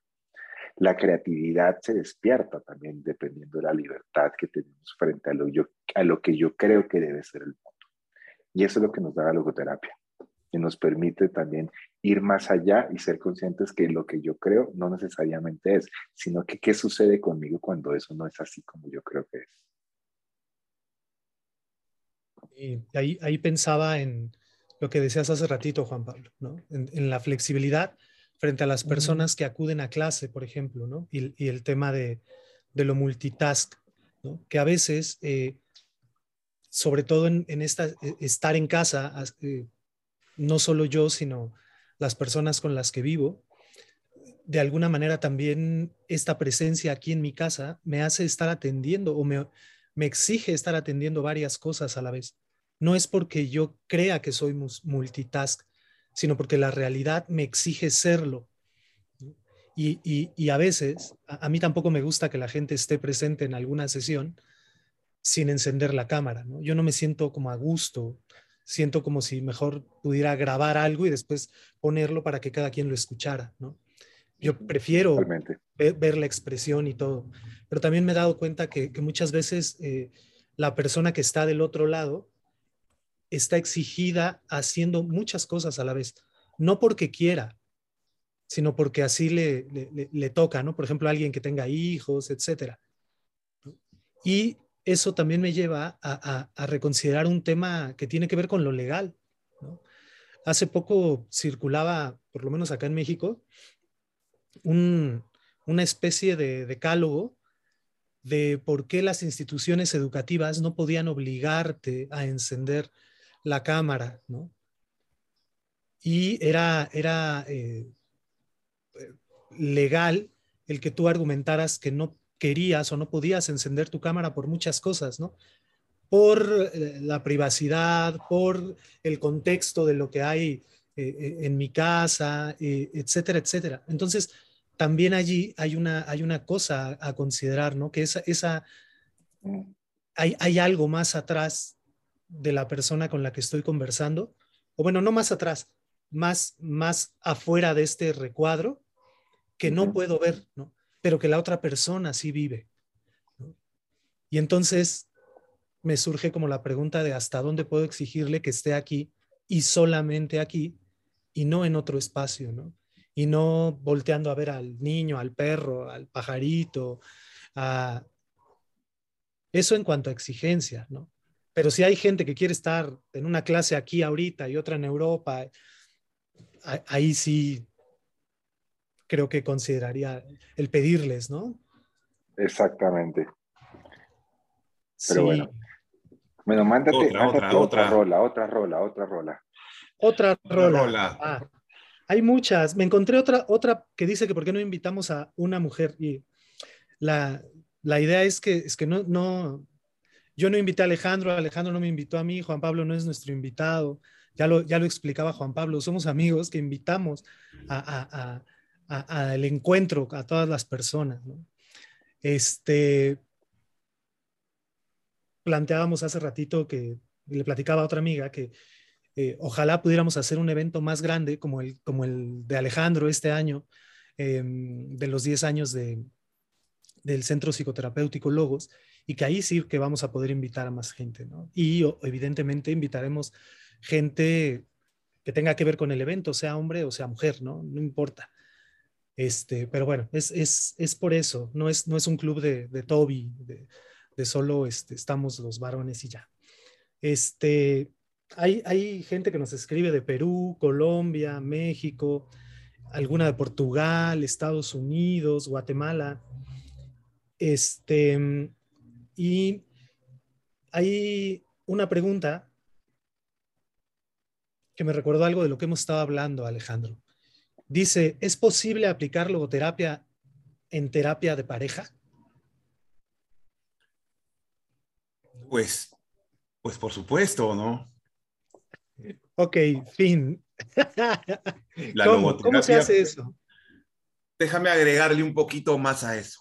La creatividad se despierta también dependiendo de la libertad que tenemos frente a lo, yo, a lo que yo creo que debe ser el mundo. Y eso es lo que nos da la logoterapia, que nos permite también ir más allá y ser conscientes que lo que yo creo no necesariamente es, sino que qué sucede conmigo cuando eso no es así como yo creo que es. Y ahí, ahí pensaba en lo que decías hace ratito, Juan Pablo, ¿no? en, la flexibilidad frente a las personas que acuden a clase, por ejemplo, ¿no? y, y el tema de, de lo multitask, ¿no? que a veces eh, sobre todo en, esta, e, estar en casa, eh, no solo yo, sino las personas con las que vivo, de alguna manera también esta presencia aquí en mi casa me hace estar atendiendo o me, me exige estar atendiendo varias cosas a la vez. No es porque yo crea que soy multitask, sino porque la realidad me exige serlo. Y, y, a veces, a, mí tampoco me gusta que la gente esté presente en alguna sesión, sin encender la cámara, ¿no? Yo no me siento como a gusto, siento como si mejor pudiera grabar algo y después ponerlo para que cada quien lo escuchara, ¿no? Yo prefiero ver, la expresión y todo, pero también me he dado cuenta que, muchas veces eh, la persona que está del otro lado está exigida haciendo muchas cosas a la vez, no porque quiera, sino porque así le, le, toca, ¿no? Por ejemplo, alguien que tenga hijos, etcétera. Y eso también me lleva a, reconsiderar un tema que tiene que ver con lo legal. Hace poco circulaba, por lo menos acá en México, una especie de decálogo de por qué las instituciones educativas no podían obligarte a encender la cámara, Y era, era eh, legal el que tú argumentaras que no querías o no podías encender tu cámara por muchas cosas, ¿no? Por eh, la privacidad, por el contexto de lo que hay eh, eh, en mi casa, etcétera, etcétera. Entonces, también allí hay una, hay una cosa a considerar, ¿no? Que esa, esa hay, hay algo más atrás de la persona con la que estoy conversando, o bueno, no más atrás, más, más afuera de este recuadro que no puedo ver, ¿no? pero que la otra persona sí vive. Y entonces me surge como la pregunta de hasta dónde puedo exigirle que esté aquí y solamente aquí y no en otro espacio, ¿no? Y no volteando a ver al niño, al perro, al pajarito, a... Eso en cuanto a exigencia, ¿no? Pero si hay gente que quiere estar en una clase aquí ahorita y otra en Europa, ahí sí creo que consideraría el pedirles, ¿no? Exactamente. Pero bueno. Bueno, mándate, otra, otra, otra, rola, otra rola, otra rola. Otra rola. Ah, hay muchas. Me encontré otra, otra que dice que por qué no invitamos a una mujer. Y la, la idea es que, es que no, no, yo no invité a Alejandro, Alejandro no me invitó a mí, Juan Pablo no es nuestro invitado. Ya lo, ya lo explicaba Juan Pablo, somos amigos que invitamos al a, encuentro a todas las personas. Este, planteábamos hace ratito que le platicaba a otra amiga que eh, ojalá pudiéramos hacer un evento más grande como el, como el de Alejandro este año, em, de los 10 años de, del Centro Psicoterapéutico Logos, y que ahí sí que vamos a poder invitar a más gente, ¿no? Y evidentemente invitaremos gente que tenga que ver con el evento, sea hombre o sea mujer, ¿no? No importa. Este, pero bueno, es, es, es por eso, no es, no es un club de, de Toby, de, de solo este, estamos los varones y ya. Este, hay, hay gente que nos escribe de Perú, Colombia, México, alguna de Portugal, Estados Unidos, Guatemala. Este, y hay una pregunta que me recordó algo de lo que hemos estado hablando, Alejandro. Dice, ¿es posible aplicar logoterapia en terapia de pareja? Pues, pues por supuesto, ¿no? Ok, fin. ¿Cómo, se hace eso? Déjame agregarle un poquito más a eso.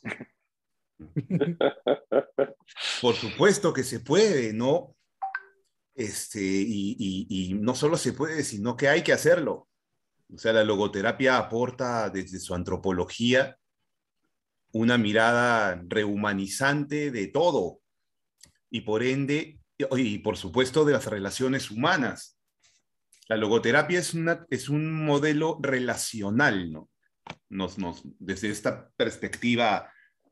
por supuesto que se puede, ¿no? Este, y, no solo se puede, sino que hay que hacerlo. O sea, la logoterapia aporta desde su antropología una mirada rehumanizante de todo, y por ende, y por supuesto de las relaciones humanas. La logoterapia es, una, es un modelo relacional, ¿no? Nos, nos, desde esta perspectiva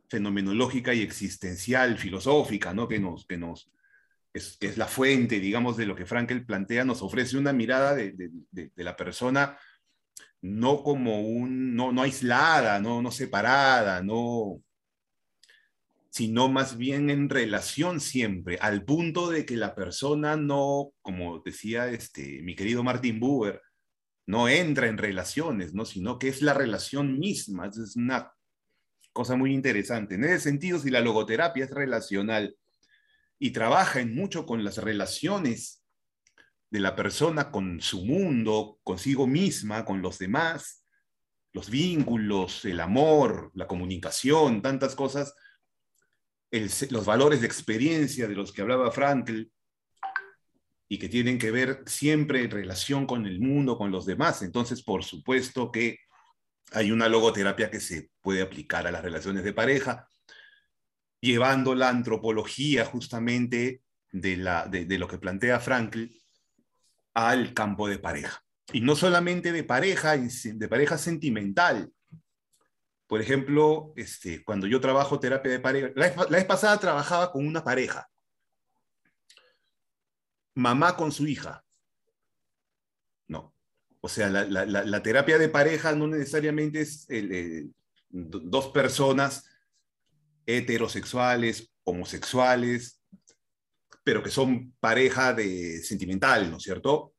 fenomenológica y existencial, filosófica, ¿no? Que nos, que nos, es, la fuente, digamos, de lo que Frankel plantea, nos ofrece una mirada de, de, de, la persona no como un, no, no aislada, no, no separada, no, sino más bien en relación siempre, al punto de que la persona no, como decía este, mi querido Martin Buber, no entra en relaciones, ¿no? sino que es la relación misma. Es una cosa muy interesante. En ese sentido, si la logoterapia es relacional y trabaja en mucho con las relaciones de la persona con su mundo, consigo misma, con los demás, los vínculos, el amor, la comunicación, tantas cosas, los valores de experiencia de los que hablaba Frankl y que tienen que ver siempre en relación con el mundo, con los demás. Entonces, por supuesto que hay una logoterapia que se puede aplicar a las relaciones de pareja, llevando la antropología justamente de, la, de, lo que plantea Frankl al campo de pareja. Y no solamente de pareja, de pareja sentimental, por ejemplo, este, cuando yo trabajo terapia de pareja, la vez, pasada trabajaba con una pareja, mamá con su hija. O sea, la, terapia de pareja no necesariamente es dos personas heterosexuales, homosexuales, pero que son pareja de sentimental, ¿no es cierto?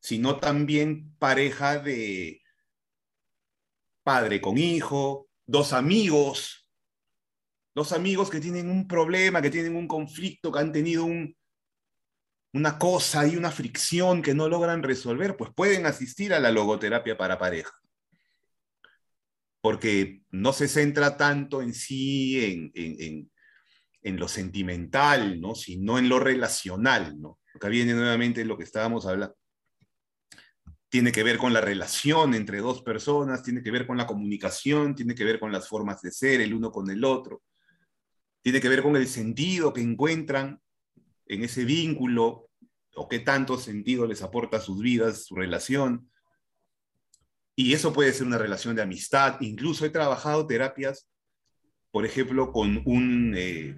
Sino también pareja de padre con hijo, dos amigos, dos amigos que tienen un problema, que tienen un conflicto, que han tenido una cosa y una fricción que no logran resolver, pues pueden asistir a la logoterapia para pareja. Porque no se centra tanto en sí, en, lo sentimental, ¿no? sino en lo relacional. ¿no? Acá viene nuevamente lo que estábamos hablando tiene que ver con la relación entre dos personas, tiene que ver con la comunicación, tiene que ver con las formas de ser el uno con el otro, tiene que ver con el sentido que encuentran en ese vínculo o qué tanto sentido les aporta a sus vidas, su relación. Y eso puede ser una relación de amistad. Incluso he trabajado terapias, por ejemplo, con un eh,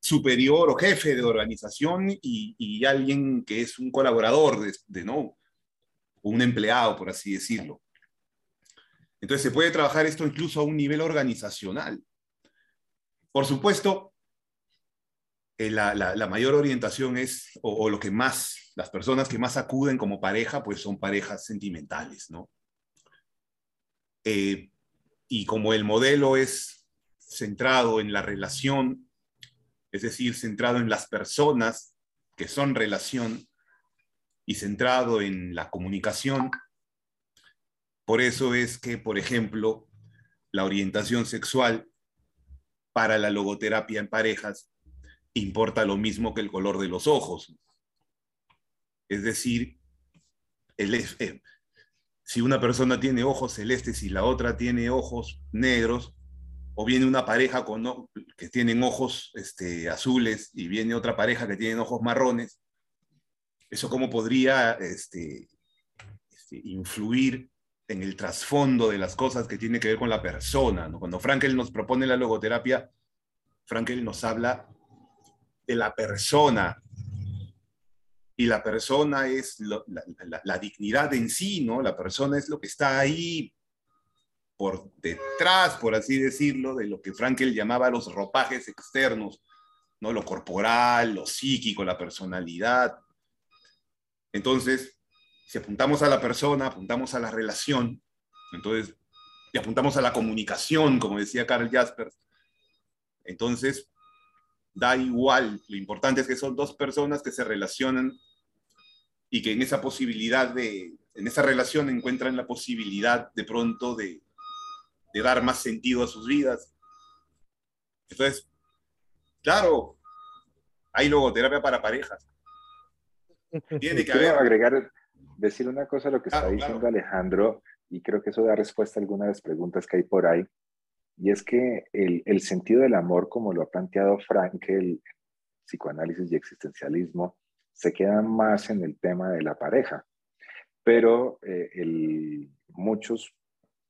superior o jefe de organización y, alguien que es un colaborador de no un empleado, por así decirlo. Entonces se puede trabajar esto incluso a un nivel organizacional. Por supuesto, eh, la, mayor orientación es, o, lo que más, las personas que más acuden como pareja, pues son parejas sentimentales, ¿no? Eh, y como el modelo es centrado en la relación, es decir, centrado en las personas que son relación, y centrado en la comunicación. Por eso es que, por ejemplo, la orientación sexual para la logoterapia en parejas importa lo mismo que el color de los ojos. Es decir, el, eh, si una persona tiene ojos celestes y la otra tiene ojos negros, o viene una pareja que tienen ojos este, azules y viene otra pareja que tiene ojos marrones, eso cómo podría este, este, influir en el trasfondo de las cosas que tiene que ver con la persona. Cuando Frankel nos propone la logoterapia, Frankel nos habla de la persona. Y la persona es la, dignidad en sí, ¿no? La persona es lo que está ahí por detrás, por así decirlo, de lo que Frankel llamaba los ropajes externos, ¿no? Lo corporal, lo psíquico, la personalidad. Entonces, si apuntamos a la persona, apuntamos a la relación, entonces, y apuntamos a la comunicación, como decía Karl Jaspers, entonces da igual, lo importante es que son dos personas que se relacionan y que en esa posibilidad de, en esa relación encuentran la posibilidad de pronto de, de dar más sentido a sus vidas. Entonces, claro, hay logoterapia para parejas, tiene que Quiero agregar, decir una cosa a lo que está diciendo Alejandro, y creo que eso da respuesta a algunas de las preguntas que hay por ahí, y es que el, el sentido del amor, como lo ha planteado Frankel, psicoanálisis y existencialismo, se queda más en el tema de la pareja, pero eh, muchos,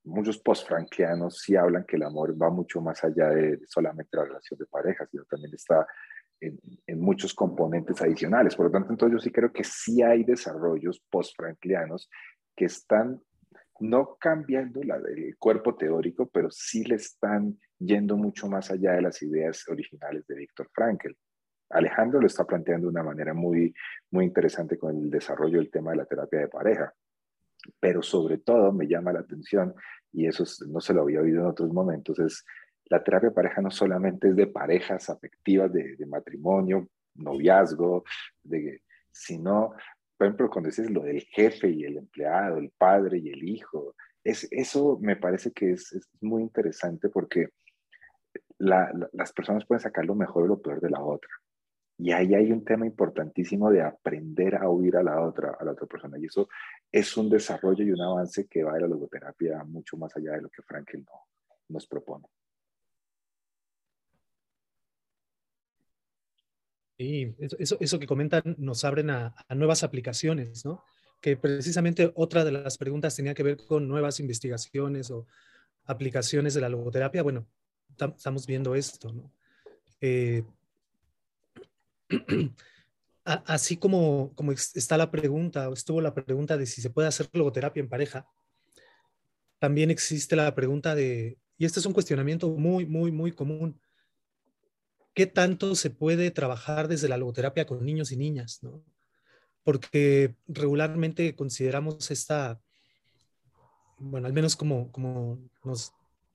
muchos post-franklianos sí hablan que el amor va mucho más allá de solamente la relación de pareja, sino también está en, muchos componentes adicionales. Por lo tanto, entonces yo sí creo que sí hay desarrollos post-franklianos que están no cambiando la, el cuerpo teórico, pero sí le están yendo mucho más allá de las ideas originales de Víctor Frankl. Alejandro lo está planteando de una manera muy, muy interesante con el desarrollo del tema de la terapia de pareja. Pero sobre todo me llama la atención, y eso no se lo había oído en otros momentos, es la terapia de pareja no solamente es de parejas afectivas, de, matrimonio, noviazgo, de, sino, por ejemplo, cuando dices lo del jefe y el empleado, el padre y el hijo, es, eso me parece que es, muy interesante porque las personas pueden sacar lo mejor o lo peor de la otra. Y ahí hay un tema importantísimo de aprender a oír a la otra, a la otra persona. Y eso es un desarrollo y un avance que va de la logoterapia mucho más allá de lo que Frankel no, nos propone. Sí, eso, eso, que comentan nos abren a, nuevas aplicaciones, ¿no? Que precisamente otra de las preguntas tenía que ver con nuevas investigaciones o aplicaciones de la logoterapia. Bueno, estamos viendo esto, ¿no? Eh, así como, como está la pregunta, o estuvo la pregunta de si se puede hacer logoterapia en pareja, también existe la pregunta de, y este es un cuestionamiento muy, muy, muy común, qué tanto se puede trabajar desde la logoterapia con niños y niñas, ¿no? Porque regularmente consideramos esta, bueno, al menos como, como nos,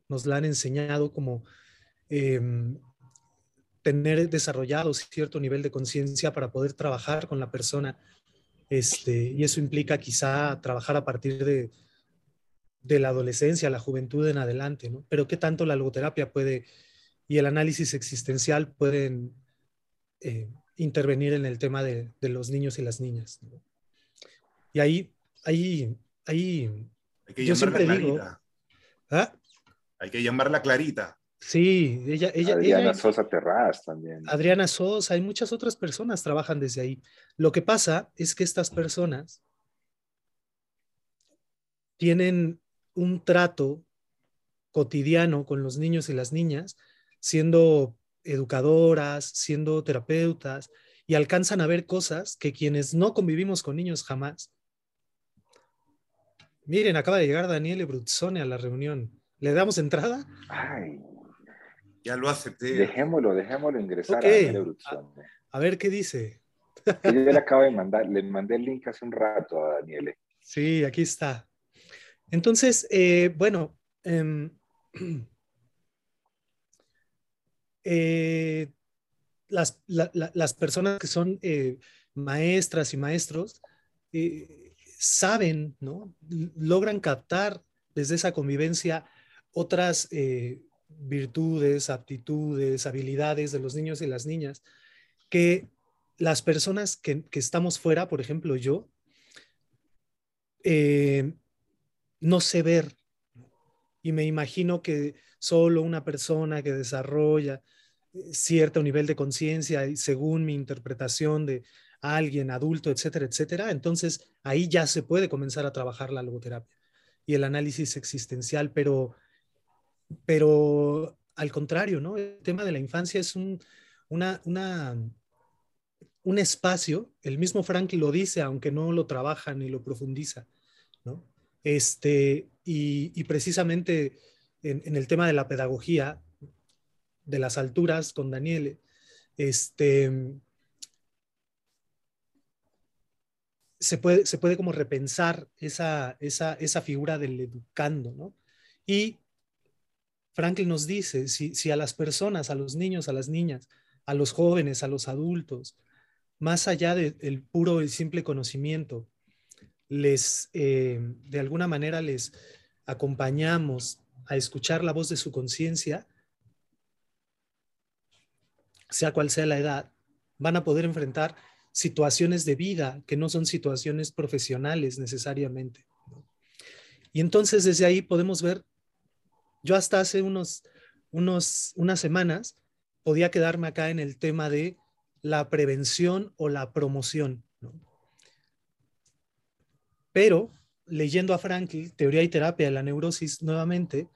nos la han enseñado, como em, tener desarrollado cierto nivel de conciencia para poder trabajar con la persona. Este, y eso implica quizá trabajar a partir de, de la adolescencia, la juventud en adelante, ¿no? Pero qué tanto la logoterapia puede y el análisis existencial pueden eh, intervenir en el tema de, los niños y las niñas. Y ahí ahí, ahí, Hay que yo siempre digo, ¿ah? Hay que llamarla Clarita. Sí, ella, ella. Adriana Sosa Terraz también. Adriana Sosa, hay muchas otras personas trabajan desde ahí. Lo que pasa es que estas personas tienen un trato cotidiano con los niños y las niñas, siendo educadoras, siendo terapeutas, y alcanzan a ver cosas que quienes no convivimos con niños jamás. Miren, acaba de llegar Daniele Bruzzone a la reunión. ¿Le damos entrada? Ay, ya lo acepté. Dejémoslo, dejémoslo ingresar a Daniele A, ver qué dice. Yo le acabo de mandar, le mandé el link hace un rato a Daniele. Sí, aquí está. Entonces, eh, bueno, em, eh, las, personas que son eh, maestras y maestros saben, ¿no? Logran captar desde esa convivencia otras virtudes, aptitudes, habilidades de los niños y las niñas que las personas que, estamos fuera, por ejemplo yo, no sé ver, y me imagino que solo una persona que desarrolla eh, cierto nivel de conciencia y según mi interpretación de alguien adulto, etcétera, etcétera, entonces ahí ya se puede comenzar a trabajar la logoterapia y el análisis existencial, pero, pero al contrario, ¿no? El tema de la infancia es un, una, una, un espacio, el mismo Frank lo dice, aunque no lo trabaja ni lo profundiza. Este, y, precisamente en, el tema de la pedagogía, de las alturas con Daniele, este, se, puede, se puede como repensar esa, esa, esa figura del educando, ¿no? Y Franklin nos dice, si, si a las personas, a los niños, a las niñas, a los jóvenes, a los adultos, más allá del puro y simple conocimiento, les, eh, de alguna manera les acompañamos a escuchar la voz de su conciencia, sea cual sea la edad, van a poder enfrentar situaciones de vida que no son situaciones profesionales necesariamente. Y entonces desde ahí podemos ver, yo hasta hace unos, unos, unas semanas podía quedarme acá en el tema de la prevención o la promoción. Pero leyendo a Frankl, Teoría y Terapia de la Neurosis nuevamente,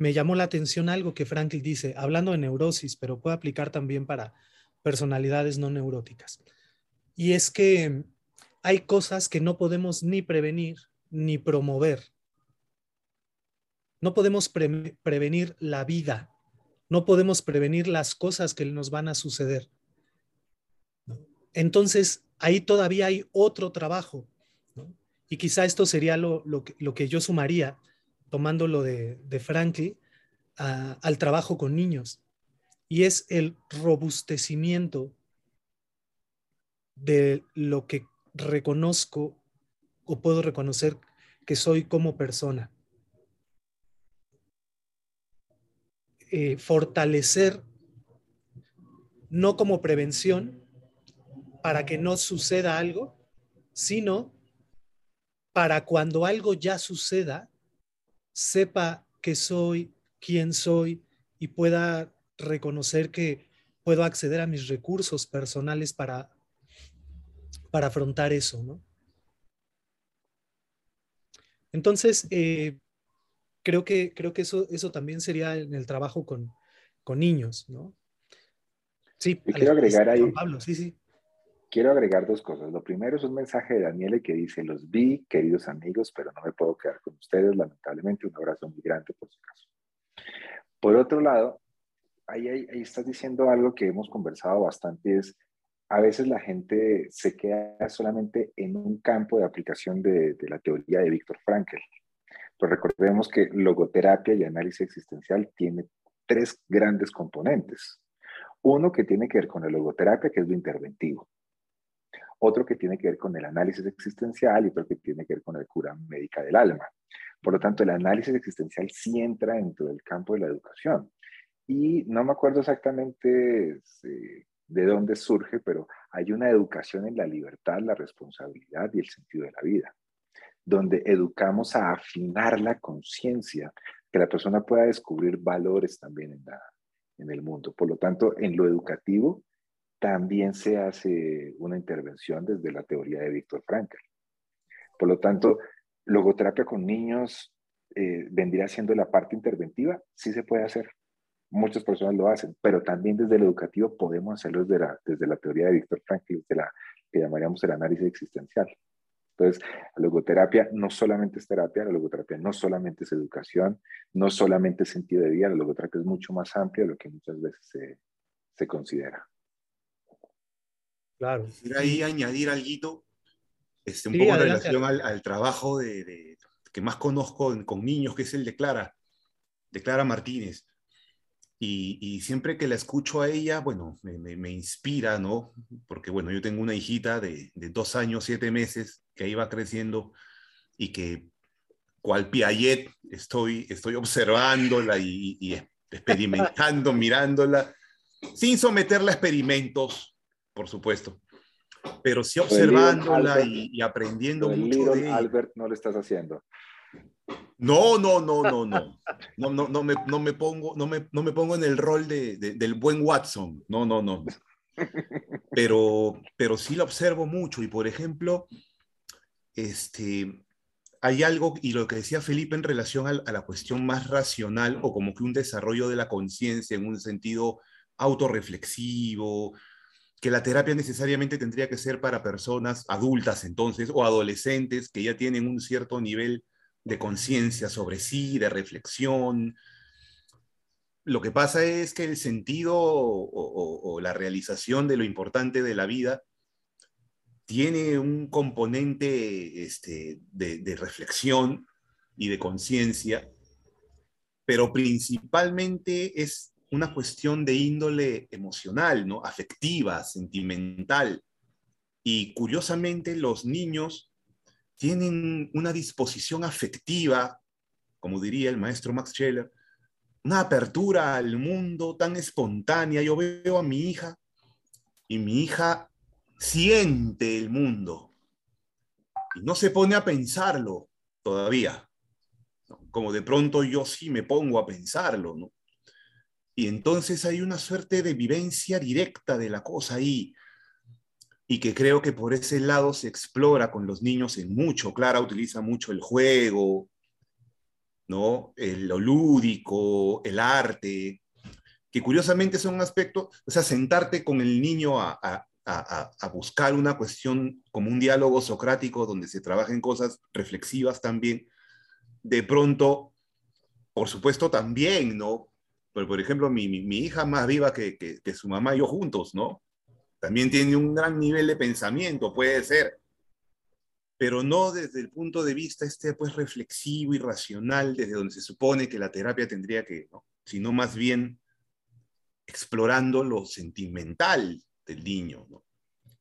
me llamó la atención algo que Frankl dice, hablando de neurosis, pero puede aplicar también para personalidades no neuróticas. Y es que hay cosas que no podemos ni prevenir ni promover. No podemos prevenir la vida, no podemos prevenir las cosas que nos van a suceder. Entonces, ahí todavía hay otro trabajo y quizá esto sería lo, que, yo sumaría, tomando lo de, de al trabajo con niños. Y es el robustecimiento de lo que reconozco o puedo reconocer que soy como persona. Eh, fortalecer, no como prevención, para que no suceda algo, sino para cuando algo ya suceda, sepa que soy, quién soy y pueda reconocer que puedo acceder a mis recursos personales para, para afrontar eso, ¿no? Entonces, eh, creo que, creo que eso, eso también sería en el trabajo con, niños, ¿no? Sí, quiero agregar ahí. Pablo, sí, sí quiero agregar dos cosas. Lo primero es un mensaje de Daniele que dice, los vi, queridos amigos, pero no me puedo quedar con ustedes, lamentablemente. Un abrazo muy grande por su caso. Por otro lado, ahí, ahí, estás diciendo algo que hemos conversado bastante, es a veces la gente se queda solamente en un campo de aplicación de, de la teoría de Víctor Frankl. Pero recordemos que logoterapia y análisis existencial tiene tres grandes componentes. Uno que tiene que ver con la logoterapia, que es lo interventivo otro que tiene que ver con el análisis existencial y otro que tiene que ver con la cura médica del alma. Por lo tanto, el análisis existencial sí entra dentro del campo de la educación. Y no me acuerdo exactamente este, de dónde surge, pero hay una educación en la libertad, la responsabilidad y el sentido de la vida. donde educamos a afinar la conciencia, que la persona pueda descubrir valores también en, la, en el mundo. Por lo tanto, en lo educativo también se hace una intervención desde la teoría de Víctor Frankl. Por lo tanto, logoterapia con niños eh, vendría siendo la parte interventiva, sí se puede hacer. Muchas personas lo hacen, pero también desde el educativo podemos hacerlo desde la, desde la teoría de Víctor Frankl, desde la que llamaríamos el análisis existencial. Entonces, la logoterapia no solamente es terapia, la logoterapia no solamente es educación, no solamente es sentido de vida, la logoterapia es mucho más amplia de lo que muchas veces se, se considera. Claro. Quisiera ahí añadir algo, este, un poco en relación al, trabajo de, que más conozco con niños, que es el de Clara, de Clara Martínez. Y, siempre que la escucho a ella, bueno, me, inspira, ¿no? Porque, bueno, yo tengo una hijita de, dos años, siete meses, que iba creciendo y que, cual Piaget, estoy, estoy observándola y, experimentando, mirándola, sin someterla a experimentos, por supuesto, pero sí observándola y, aprendiendo mucho de Albert no lo estás haciendo. No, no, no, no, no. No, no, no, me, no me pongo, no me, no me pongo en el rol de, del buen Watson. No, no, no. Pero, pero sí lo observo mucho. Y por ejemplo, este, hay algo, y lo que decía Felipe en relación a, a la cuestión más racional o como que un desarrollo de la conciencia en un sentido autorreflexivo, que la terapia necesariamente tendría que ser para personas adultas entonces o adolescentes que ya tienen un cierto nivel de conciencia sobre sí, de reflexión. Lo que pasa es que el sentido o, la realización de lo importante de la vida tiene un componente este, de, reflexión y de conciencia, pero principalmente es una cuestión de índole emocional, ¿no? afectiva, sentimental. Y curiosamente los niños tienen una disposición afectiva, como diría el maestro Max Scheller, una apertura al mundo tan espontánea. Yo veo a mi hija y mi hija siente el mundo y no se pone a pensarlo todavía, como de pronto yo sí me pongo a pensarlo, ¿no? Y entonces hay una suerte de vivencia directa de la cosa ahí, y que creo que por ese lado se explora con los niños en mucho. Clara utiliza mucho el juego, ¿no? El, lo lúdico, el arte, que curiosamente son aspectos, o sea, sentarte con el niño a, a, a, buscar una cuestión como un diálogo socrático donde se trabajen cosas reflexivas también, de pronto, por supuesto también, ¿no? Pero, por ejemplo, mi, mi, hija más viva que, que, su mamá y yo juntos, ¿no? También tiene un gran nivel de pensamiento, puede ser, pero no desde el punto de vista este pues reflexivo y racional, desde donde se supone que la terapia tendría que, ¿no? sino más bien explorando lo sentimental del niño, ¿no?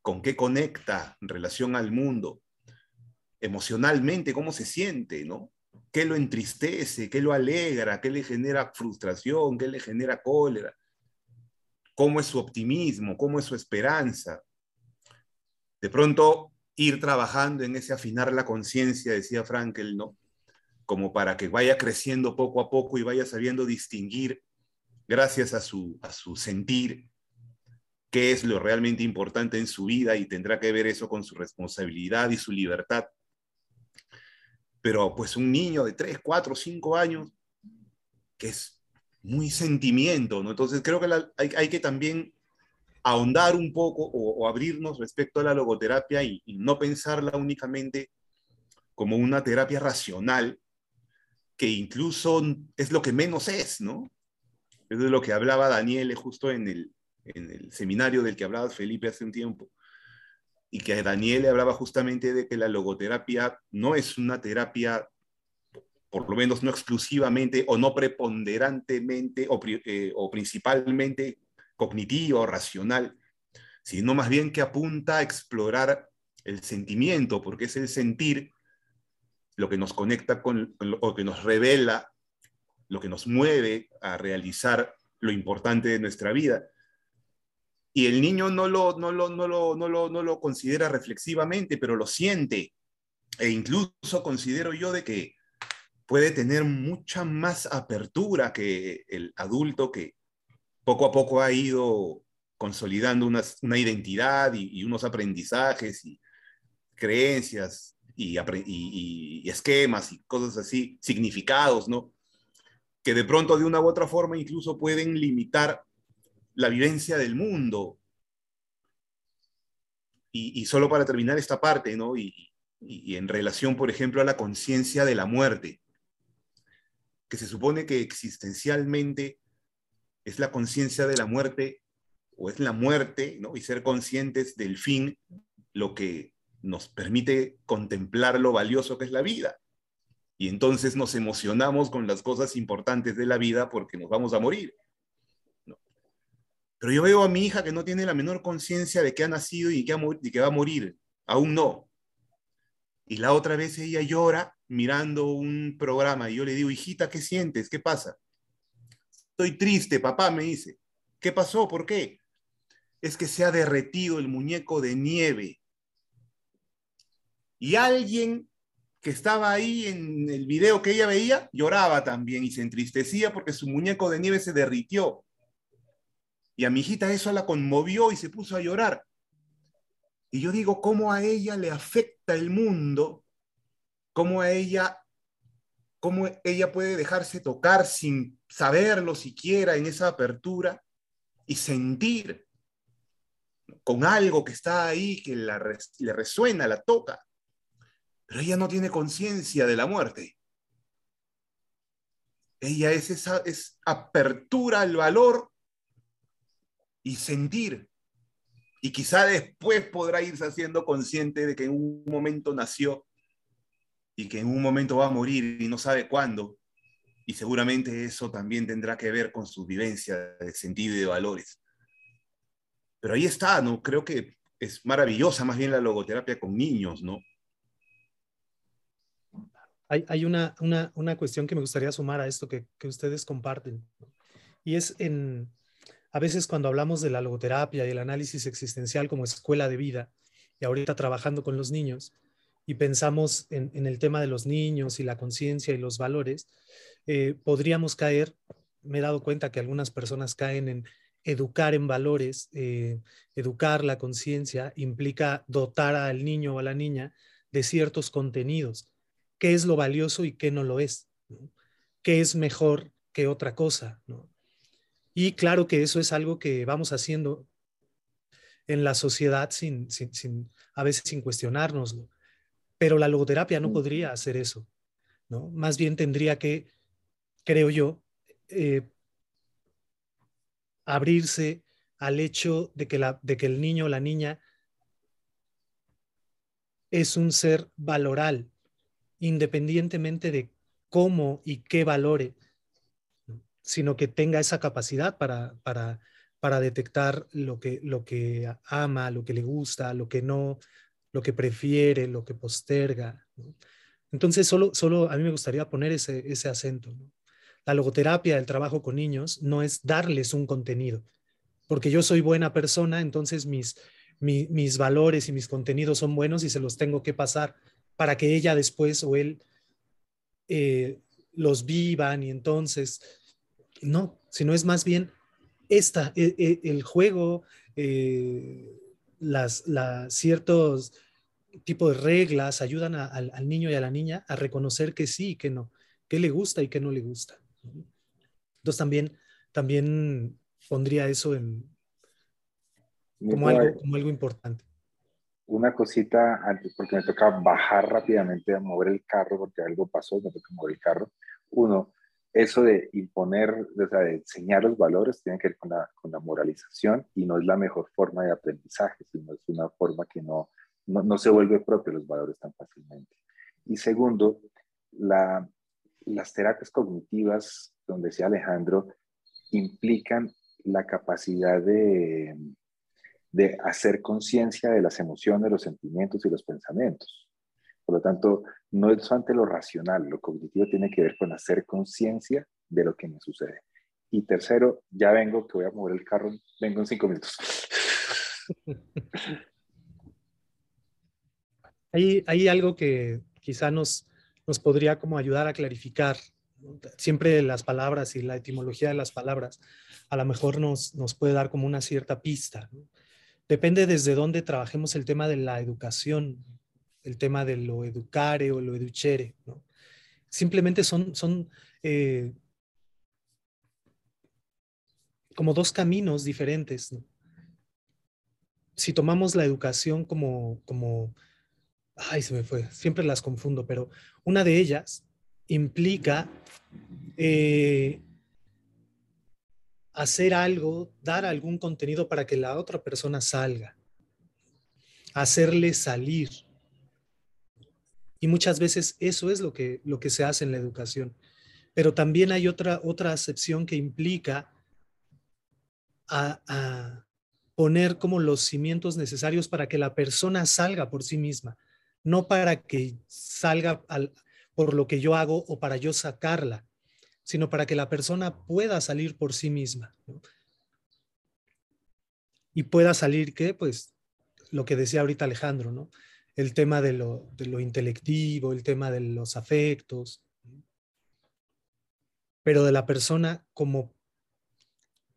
con qué conecta en relación al mundo, emocionalmente, cómo se siente, ¿no? ¿Qué lo entristece? ¿Qué lo alegra? ¿Qué le genera frustración? ¿Qué le genera cólera? cómo es su optimismo, cómo es su esperanza. De pronto ir trabajando en ese afinar la conciencia, decía Frankel, ¿no? Como para que vaya creciendo poco a poco y vaya sabiendo distinguir, gracias a su, a su sentir, qué es lo realmente importante en su vida y tendrá que ver eso con su responsabilidad y su libertad. Pero pues un niño de 3, 4, 5 años, que es muy sentimiento, ¿no? Entonces creo que hay, que también ahondar un poco o, abrirnos respecto a la logoterapia y, no pensarla únicamente como una terapia racional, que incluso es lo que menos es, ¿no? Eso es lo que hablaba Daniel justo en el, en el seminario del que hablaba Felipe hace un tiempo, y que Daniel hablaba justamente de que la logoterapia no es una terapia por lo menos no exclusivamente o no preponderantemente o, eh, principalmente cognitiva o racional, sino más bien que apunta a explorar el sentimiento, porque es el sentir lo que nos conecta con, lo que nos revela, lo que nos mueve a realizar lo importante de nuestra vida. Y el niño no lo, no lo, no lo, no lo, no lo considera reflexivamente, pero lo siente e incluso considero yo de que puede tener mucha más apertura que el adulto que poco a poco ha ido consolidando una, una identidad y, unos aprendizajes y creencias y, y, esquemas y cosas así, significados, ¿no? Que de pronto de una u otra forma incluso pueden limitar la vivencia del mundo. Y, solo para terminar esta parte, ¿no? Y, en relación, por ejemplo, a la conciencia de la muerte, que se supone que existencialmente es la conciencia de la muerte o es la muerte, ¿no? Y ser conscientes del fin, lo que nos permite contemplar lo valioso que es la vida. Y entonces nos emocionamos con las cosas importantes de la vida porque nos vamos a morir. Pero yo veo a mi hija que no tiene la menor conciencia de que ha nacido y que, y va a morir. Aún no. Y la otra vez ella llora mirando un programa y yo le digo, hijita, ¿qué sientes? ¿Qué pasa? Estoy triste, papá, me dice. ¿Qué pasó? ¿Por qué? Es que se ha derretido el muñeco de nieve. Y alguien que estaba ahí en el video que ella veía lloraba también y se entristecía porque su muñeco de nieve se derritió. Y a mi hijita eso la conmovió y se puso a llorar. Y yo digo, ¿cómo a ella le afecta el mundo? ¿Cómo a ella, cómo ella puede dejarse tocar sin saberlo siquiera en esa apertura y sentir con algo que está ahí, que le resuena, la toca? Pero ella no tiene conciencia de la muerte. Ella es esa es apertura al valor y sentir. Y quizá después podrá irse haciendo consciente de que en un momento nació y que en un momento va a morir y no sabe cuándo. Y seguramente eso también tendrá que ver con su vivencia de sentido y de valores. Pero ahí está, ¿no? Creo que es maravillosa más bien la logoterapia con niños, ¿no? Hay, hay una, una, una, cuestión que me gustaría sumar a esto que, que ustedes comparten. Y es en, a veces cuando hablamos de la logoterapia y el análisis existencial como escuela de vida, y ahorita trabajando con los niños, y pensamos en, el tema de los niños y la conciencia y los valores, eh, podríamos caer, me he dado cuenta que algunas personas caen en educar en valores, eh, educar la conciencia implica dotar al niño o a la niña de ciertos contenidos, qué es lo valioso y qué no lo es, qué es mejor que otra cosa. ¿no? Y claro que eso es algo que vamos haciendo en la sociedad sin, sin, a veces sin cuestionárnoslo. Pero la logoterapia no podría hacer eso, ¿no? Más bien tendría que, creo yo, eh, abrirse al hecho de que, la, de que el niño o la niña es un ser valoral, independientemente de cómo y qué valore sino que tenga esa capacidad para, para, detectar lo que, lo que ama, lo que le gusta, lo que no, lo que prefiere, lo que posterga. Entonces, solo, solo a mí me gustaría poner ese, ese acento. La logoterapia, el trabajo con niños, no es darles un contenido, porque yo soy buena persona, entonces mis, mis valores y mis contenidos son buenos y se los tengo que pasar para que ella después o él eh, los vivan y entonces no, sino es más bien esta, e, e, el juego, eh, las, ciertos tipos de reglas ayudan al niño y a la niña a reconocer que sí y que no, que le gusta y que no le gusta. Entonces también, también pondría eso en, como, algo, como algo importante. Una cosita antes, porque me toca bajar rápidamente a mover el carro, porque algo pasó, me toca mover el carro. Uno, eso de imponer, o sea, de enseñar los valores tiene que ver con la, con la, moralización y no es la mejor forma de aprendizaje, sino es una forma que no, no, no se vuelve propio los valores tan fácilmente. Y segundo, la, las terapias cognitivas, donde decía Alejandro, implican la capacidad de, de hacer conciencia de las emociones, los sentimientos y los pensamientos. Por lo tanto, no es ante lo racional, lo cognitivo tiene que ver con hacer conciencia de lo que me sucede. Y tercero, ya vengo, que voy a mover el carro, vengo en cinco minutos. Hay, hay algo que, quizá nos, nos podría como ayudar a clarificar. Siempre las palabras y la etimología de las palabras a lo mejor nos, nos puede dar como una cierta pista. Depende desde dónde trabajemos el tema de la educación, el tema de lo educare o lo educere. Simplemente son, son eh, como dos caminos diferentes. Si tomamos la educación como, como, ay, se me fue, siempre las confundo, pero una de ellas implica eh, hacer algo, dar algún contenido para que la otra persona salga, hacerle salir. Y muchas veces eso es lo que, lo que se hace en la educación. Pero también hay otra, otra acepción que implica a, poner como los cimientos necesarios para que la persona salga por sí misma, no para que salga por lo que yo hago o para yo sacarla, sino para que la persona pueda salir por sí misma. Y pueda salir, ¿qué? Pues lo que decía ahorita Alejandro, ¿no? El tema de lo, intelectivo, el tema de los afectos, pero de la persona como,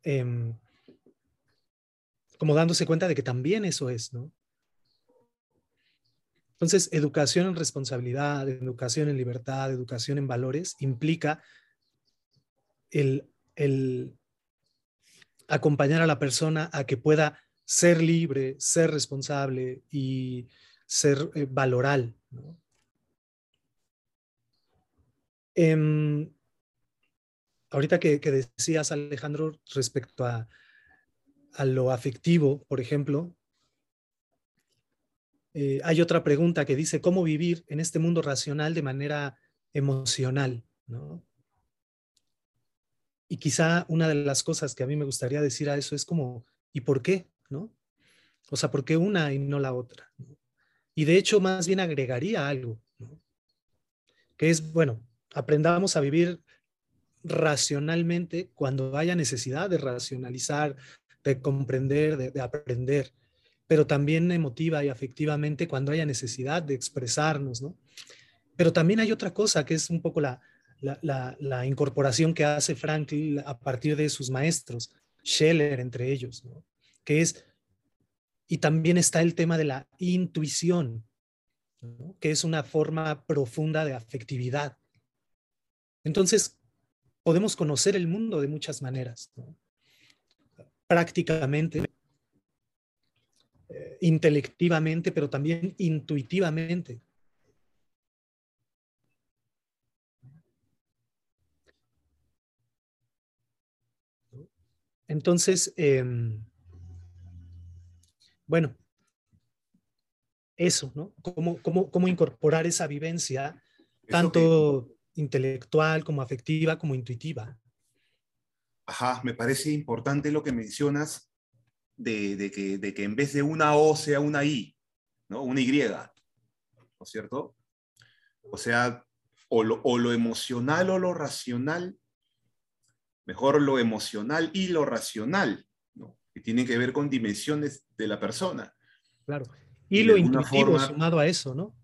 em, como dándose cuenta de que también eso es, ¿no? Entonces, educación en responsabilidad, educación en libertad, educación en valores, implica el, acompañar a la persona a que pueda ser libre, ser responsable y ser eh, valoral. Em, ahorita que, decías, Alejandro, respecto a, lo afectivo, por ejemplo, eh, hay otra pregunta que dice, ¿cómo vivir en este mundo racional de manera emocional? ¿no? Y quizá una de las cosas que a mí me gustaría decir a eso es como, ¿y por qué? ¿No? O sea, ¿por qué una y no la otra? Y de hecho, más bien agregaría algo, que es, bueno, aprendamos a vivir racionalmente cuando haya necesidad de racionalizar, de comprender, de, de aprender, pero también emotiva y afectivamente cuando haya necesidad de expresarnos, ¿no? Pero también hay otra cosa que es un poco la, la, incorporación que hace Franklin a partir de sus maestros, Scheller entre ellos, que es, y también está el tema de la intuición, que es una forma profunda de afectividad. Entonces, podemos conocer el mundo de muchas maneras, prácticamente, eh, intelectivamente, pero también intuitivamente. Entonces, em, bueno, eso, ¿no? ¿Cómo, cómo, incorporar esa vivencia, tanto intelectual como afectiva, como intuitiva? Ajá, me parece importante lo que mencionas de, que, de que en vez de una O sea una I, ¿no? Una Y, ¿no es cierto? O sea, o lo, o lo emocional o lo racional mejor lo emocional y lo racional. Que tienen que ver con dimensiones de la persona. Claro. Y, lo intuitivo sumado a eso, ¿no?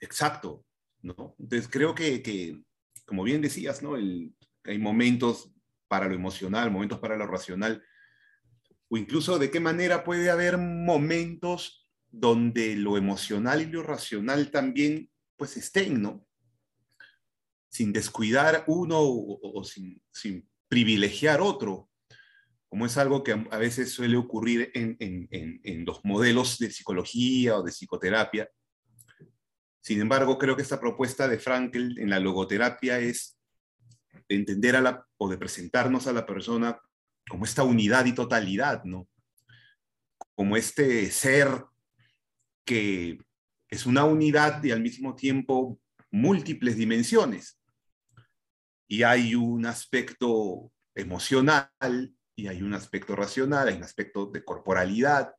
Exacto, ¿no? Entonces creo que, como bien decías, ¿no? El, hay momentos para lo emocional, momentos para lo racional, o incluso de qué manera puede haber momentos donde lo emocional y lo racional también pues estén, ¿no? Sin descuidar uno o, sin, sin, privilegiar otro, como es algo que a veces suele ocurrir en, los modelos de psicología o de psicoterapia. Sin embargo, creo que esta propuesta de Frankel en la logoterapia es de entender a la, o de presentarnos a la persona como esta unidad y totalidad, ¿no? Como este ser que es una unidad y al mismo tiempo múltiples dimensiones y hay un aspecto emocional y hay un aspecto racional, hay un aspecto de corporalidad,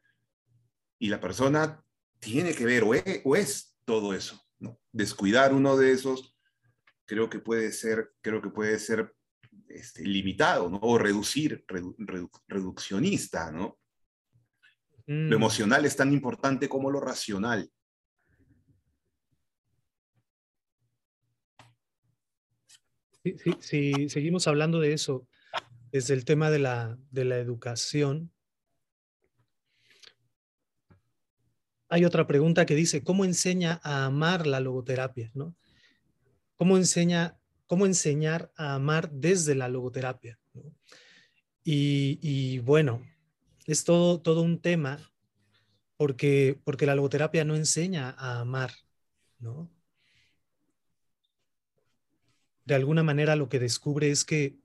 y la persona tiene que ver o es, o es todo eso. ¿no? Descuidar uno de esos creo que puede ser, creo que puede ser este, limitado, ¿no? O reducir, redu, redu, reduccionista, ¿no? Mm. Lo emocional es tan importante como lo racional. Si, sí, sí, sí, seguimos hablando de eso, desde el tema de la, de la educación, hay otra pregunta que dice, ¿cómo enseña a amar la logoterapia? ¿no? ¿Cómo, enseña, ¿Cómo enseñar a amar desde la logoterapia? Y, bueno, es todo, todo un tema porque, porque la logoterapia no enseña a amar, ¿no? De alguna manera lo que descubre es que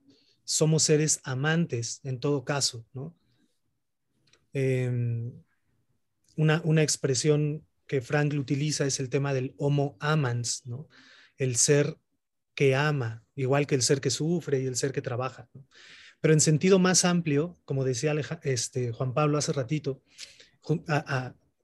somos seres amantes en todo caso, ¿no? Em, una, expresión que Frank utiliza es el tema del homo amans, ¿no? El ser que ama, igual que el ser que sufre y el ser que trabaja. Pero en sentido más amplio, como decía este, Juan Pablo hace ratito,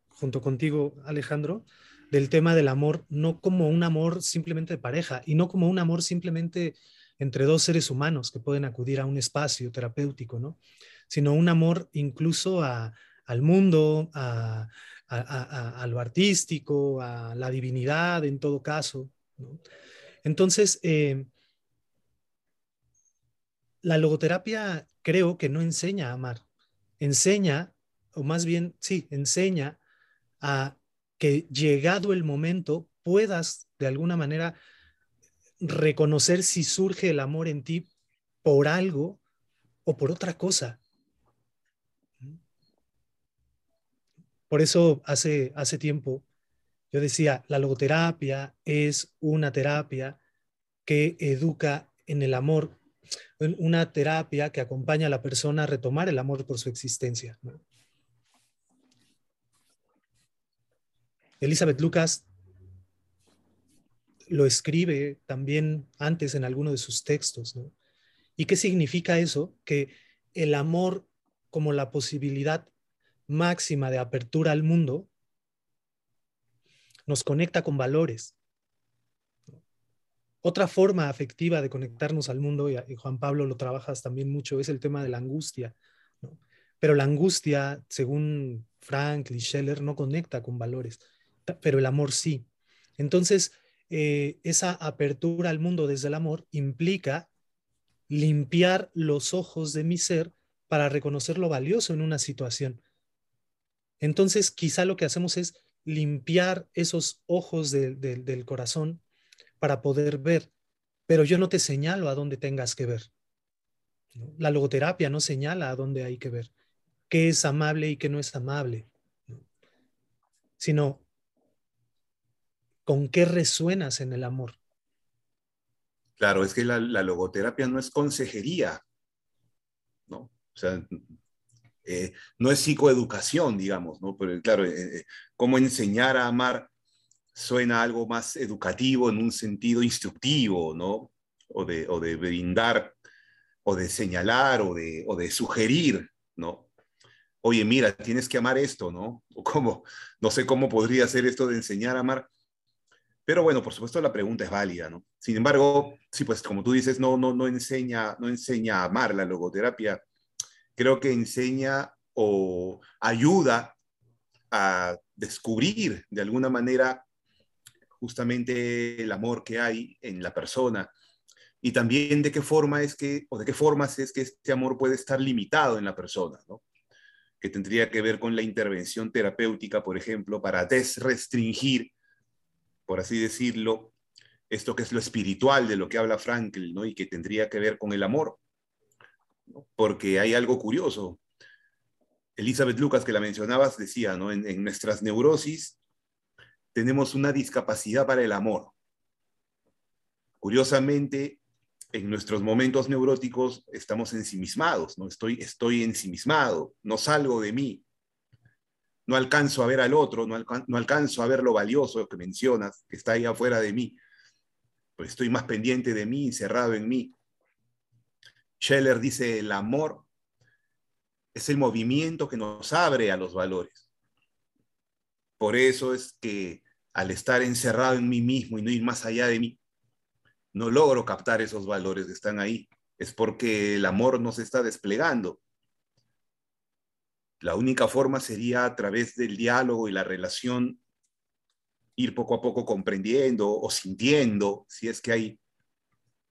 junto contigo, Alejandro, del tema del amor, no como un amor simplemente de pareja y no como un amor simplemente entre dos seres humanos que pueden acudir a un espacio terapéutico, ¿no? Sino un amor incluso a, al mundo, a, lo artístico, a la divinidad en todo caso. Entonces, eh, la logoterapia creo que no enseña a amar, enseña, o más bien, sí, enseña a que llegado el momento puedas de alguna manera reconocer si surge el amor en ti por algo o por otra cosa. Por eso hace, hace tiempo yo decía, la logoterapia es una terapia que educa en el amor, una terapia que acompaña a la persona a retomar el amor por su existencia. Elizabeth Lucas lo escribe también antes en alguno de sus textos. ¿Y qué significa eso? Que el amor como la posibilidad máxima de apertura al mundo nos conecta con valores. Otra forma afectiva de conectarnos al mundo, y Juan Pablo lo trabajas también mucho, es el tema de la angustia. Pero la angustia, según Frank y Scheller, no conecta con valores, pero el amor sí. Entonces, eh, esa apertura al mundo desde el amor implica limpiar los ojos de mi ser para reconocer lo valioso en una situación. Entonces, quizá lo que hacemos es limpiar esos ojos del corazón para poder ver, pero yo no te señalo a dónde tengas que ver. La logoterapia no señala a dónde hay que ver, qué es amable y qué no es amable, sino con qué resuenas en el amor. Claro, es que la, logoterapia no es consejería, ¿no? O sea, eh, no es psicoeducación, digamos, ¿no? Pero claro, eh, eh, cómo enseñar a amar suena algo más educativo en un sentido instructivo, ¿no? O de, brindar, o de señalar, o de, o de sugerir, ¿no? Oye, mira, tienes que amar esto, ¿no? O cómo, no sé cómo podría ser esto de enseñar a amar. Pero bueno, por supuesto la pregunta es válida, ¿no? Sin embargo, sí, pues como tú dices, no, no, no, enseña, no enseña a amar la logoterapia creo que enseña o ayuda a descubrir de alguna manera justamente el amor que hay en la persona y también de qué forma es que, o de qué formas es que este amor puede estar limitado en la persona, ¿no? que tendría que ver con la intervención terapéutica, por ejemplo, para desrestringir, por así decirlo, esto que es lo espiritual de lo que habla Frankl, ¿no? y que tendría que ver con el amor porque hay algo curioso. Elizabeth Lucas, que la mencionabas, decía, ¿no? En, nuestras neurosis tenemos una discapacidad para el amor. Curiosamente, en nuestros momentos neuróticos estamos ensimismados, ¿no? Estoy, estoy ensimismado, no salgo de mí, no alcanzo a ver al otro, no, no alcanzo a ver lo valioso que mencionas, que está ahí afuera de mí, pues estoy más pendiente de mí, encerrado en mí. Scheller dice, el amor es el movimiento que nos abre a los valores. Por eso es que al estar encerrado en mí mismo y no ir más allá de mí, no logro captar esos valores que están ahí. Es porque el amor no se está desplegando. La única forma sería a través del diálogo y la relación ir poco a poco comprendiendo o sintiendo si es que hay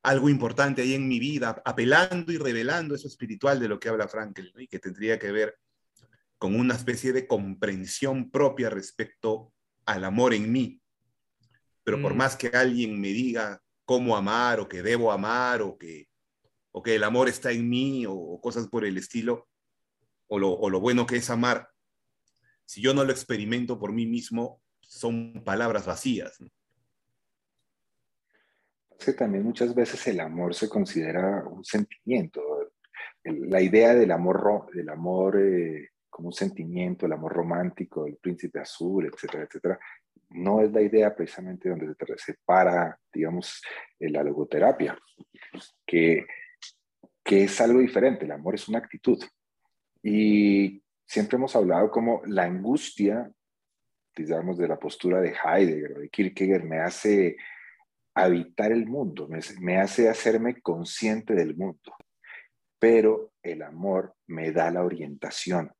algo importante ahí en mi vida, apelando y revelando eso espiritual de lo que habla Frankel, y que tendría que ver con una especie de comprensión propia respecto al amor en mí. Pero por mm. más que alguien me diga cómo amar o que debo amar o que, o que el amor está en mí o, cosas por el estilo, o lo, bueno que es amar, si yo no lo experimento por mí mismo, son palabras vacías. que también muchas veces el amor se considera un sentimiento. La idea del amor, del amor eh, como un sentimiento, el amor romántico, el príncipe azul, etcétera, etcétera, no es la idea precisamente donde se separa, digamos, la logoterapia, que, que es algo diferente. El amor es una actitud. Y siempre hemos hablado como la angustia, digamos, de la postura de Heidegger o de Kierkegaard me hace habitar el mundo, me, hace hacerme consciente del mundo. Pero el amor me da la orientación,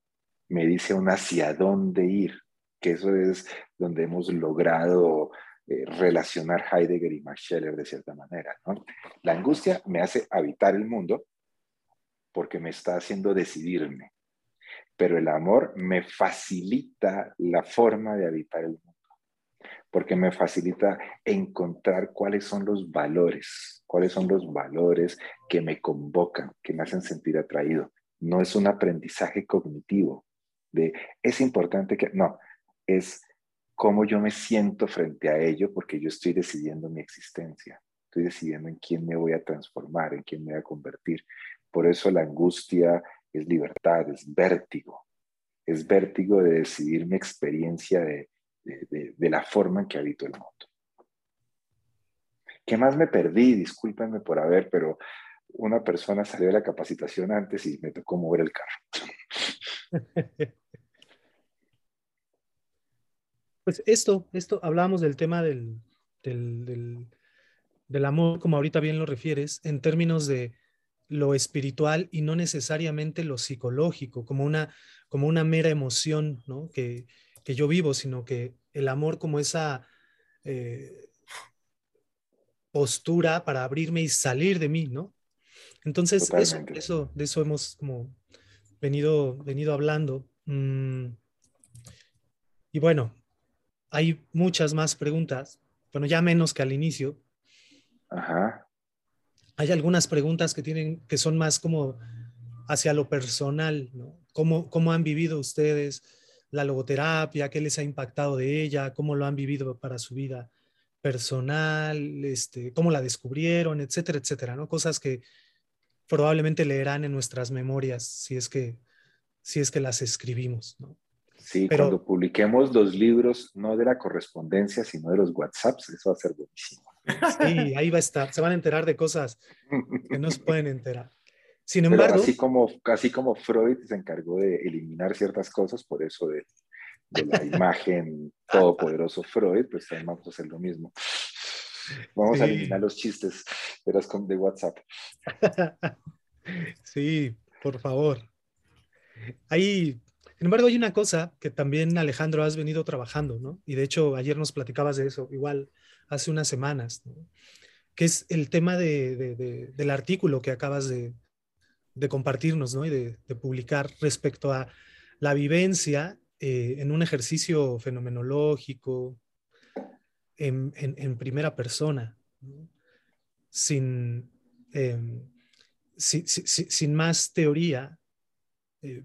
me dice aún hacia dónde ir, que eso es donde hemos logrado eh, relacionar Heidegger y Max Scheller de cierta manera. La angustia me hace habitar el mundo porque me está haciendo decidirme pero el amor me facilita la forma de habitar el mundo, porque me facilita encontrar cuáles son los valores, cuáles son los valores que me convocan, que me hacen sentir atraído. No es un aprendizaje cognitivo de es importante que, no, es cómo yo me siento frente a ello porque yo estoy decidiendo mi existencia, estoy decidiendo en quién me voy a transformar, en quién me voy a convertir. Por eso la angustia, es libertad, es vértigo, es vértigo de decidir mi experiencia de, la forma en que habito el mundo. ¿Qué más me perdí? Discúlpenme por haber, pero una persona salió de la capacitación antes y me tocó mover el carro. Pues esto, esto, hablábamos del tema del, del amor, como ahorita bien lo refieres, en términos de lo espiritual y no necesariamente lo psicológico, como una, como una mera emoción ¿no? que, yo vivo, sino que el amor como esa eh, postura para abrirme y salir de mí, ¿no? Entonces, eso, eso, de eso hemos como venido, venido hablando. Mm, y bueno, hay muchas más preguntas, bueno, ya menos que al inicio. Ajá hay algunas preguntas que tienen, que son más como hacia lo personal, ¿no? ¿Cómo, cómo han vivido ustedes la logoterapia? ¿Qué les ha impactado de ella? ¿Cómo lo han vivido para su vida personal? Este, ¿Cómo la descubrieron? Etcétera, etcétera, ¿no? Cosas que probablemente leerán en nuestras memorias si es que, si es que las escribimos, ¿no? Sí, cuando publiquemos los libros, no de la correspondencia, sino de los WhatsApps, eso va a ser buenísimo. Sí, ahí va a estar. Se van a enterar de cosas que no se pueden enterar. Sin embargo. así, como, así como Freud se encargó de eliminar ciertas cosas, por eso de, la imagen todopoderoso Freud, pues también vamos a hacer lo mismo. Vamos a eliminar los chistes de, de WhatsApp. Sí, por favor. Ahí, sin embargo, hay una cosa que también Alejandro has venido trabajando, ¿no? Y de hecho, ayer nos platicabas de eso. Igual hace unas semanas, que es el tema del artículo que acabas de, compartirnos y de, publicar respecto a la vivencia eh, en un ejercicio fenomenológico en, primera persona, sin, em, sin más teoría eh,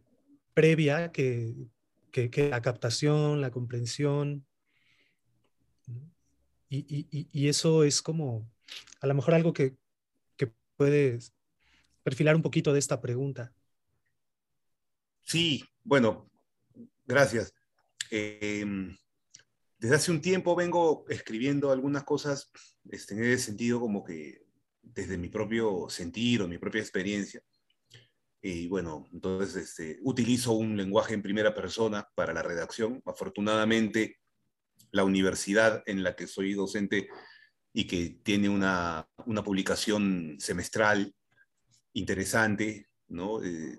previa que, que, la captación, la comprensión, y, eso es como, a lo mejor algo que, que puedes perfilar un poquito de esta pregunta. Sí, bueno, gracias. Em, desde hace un tiempo vengo escribiendo algunas cosas este, en ese sentido como que desde mi propio sentido, mi propia experiencia. Y bueno, entonces este, utilizo un lenguaje en primera persona para la redacción. Afortunadamente, la universidad en la que soy docente y que tiene una, publicación semestral interesante, ¿no? Eh,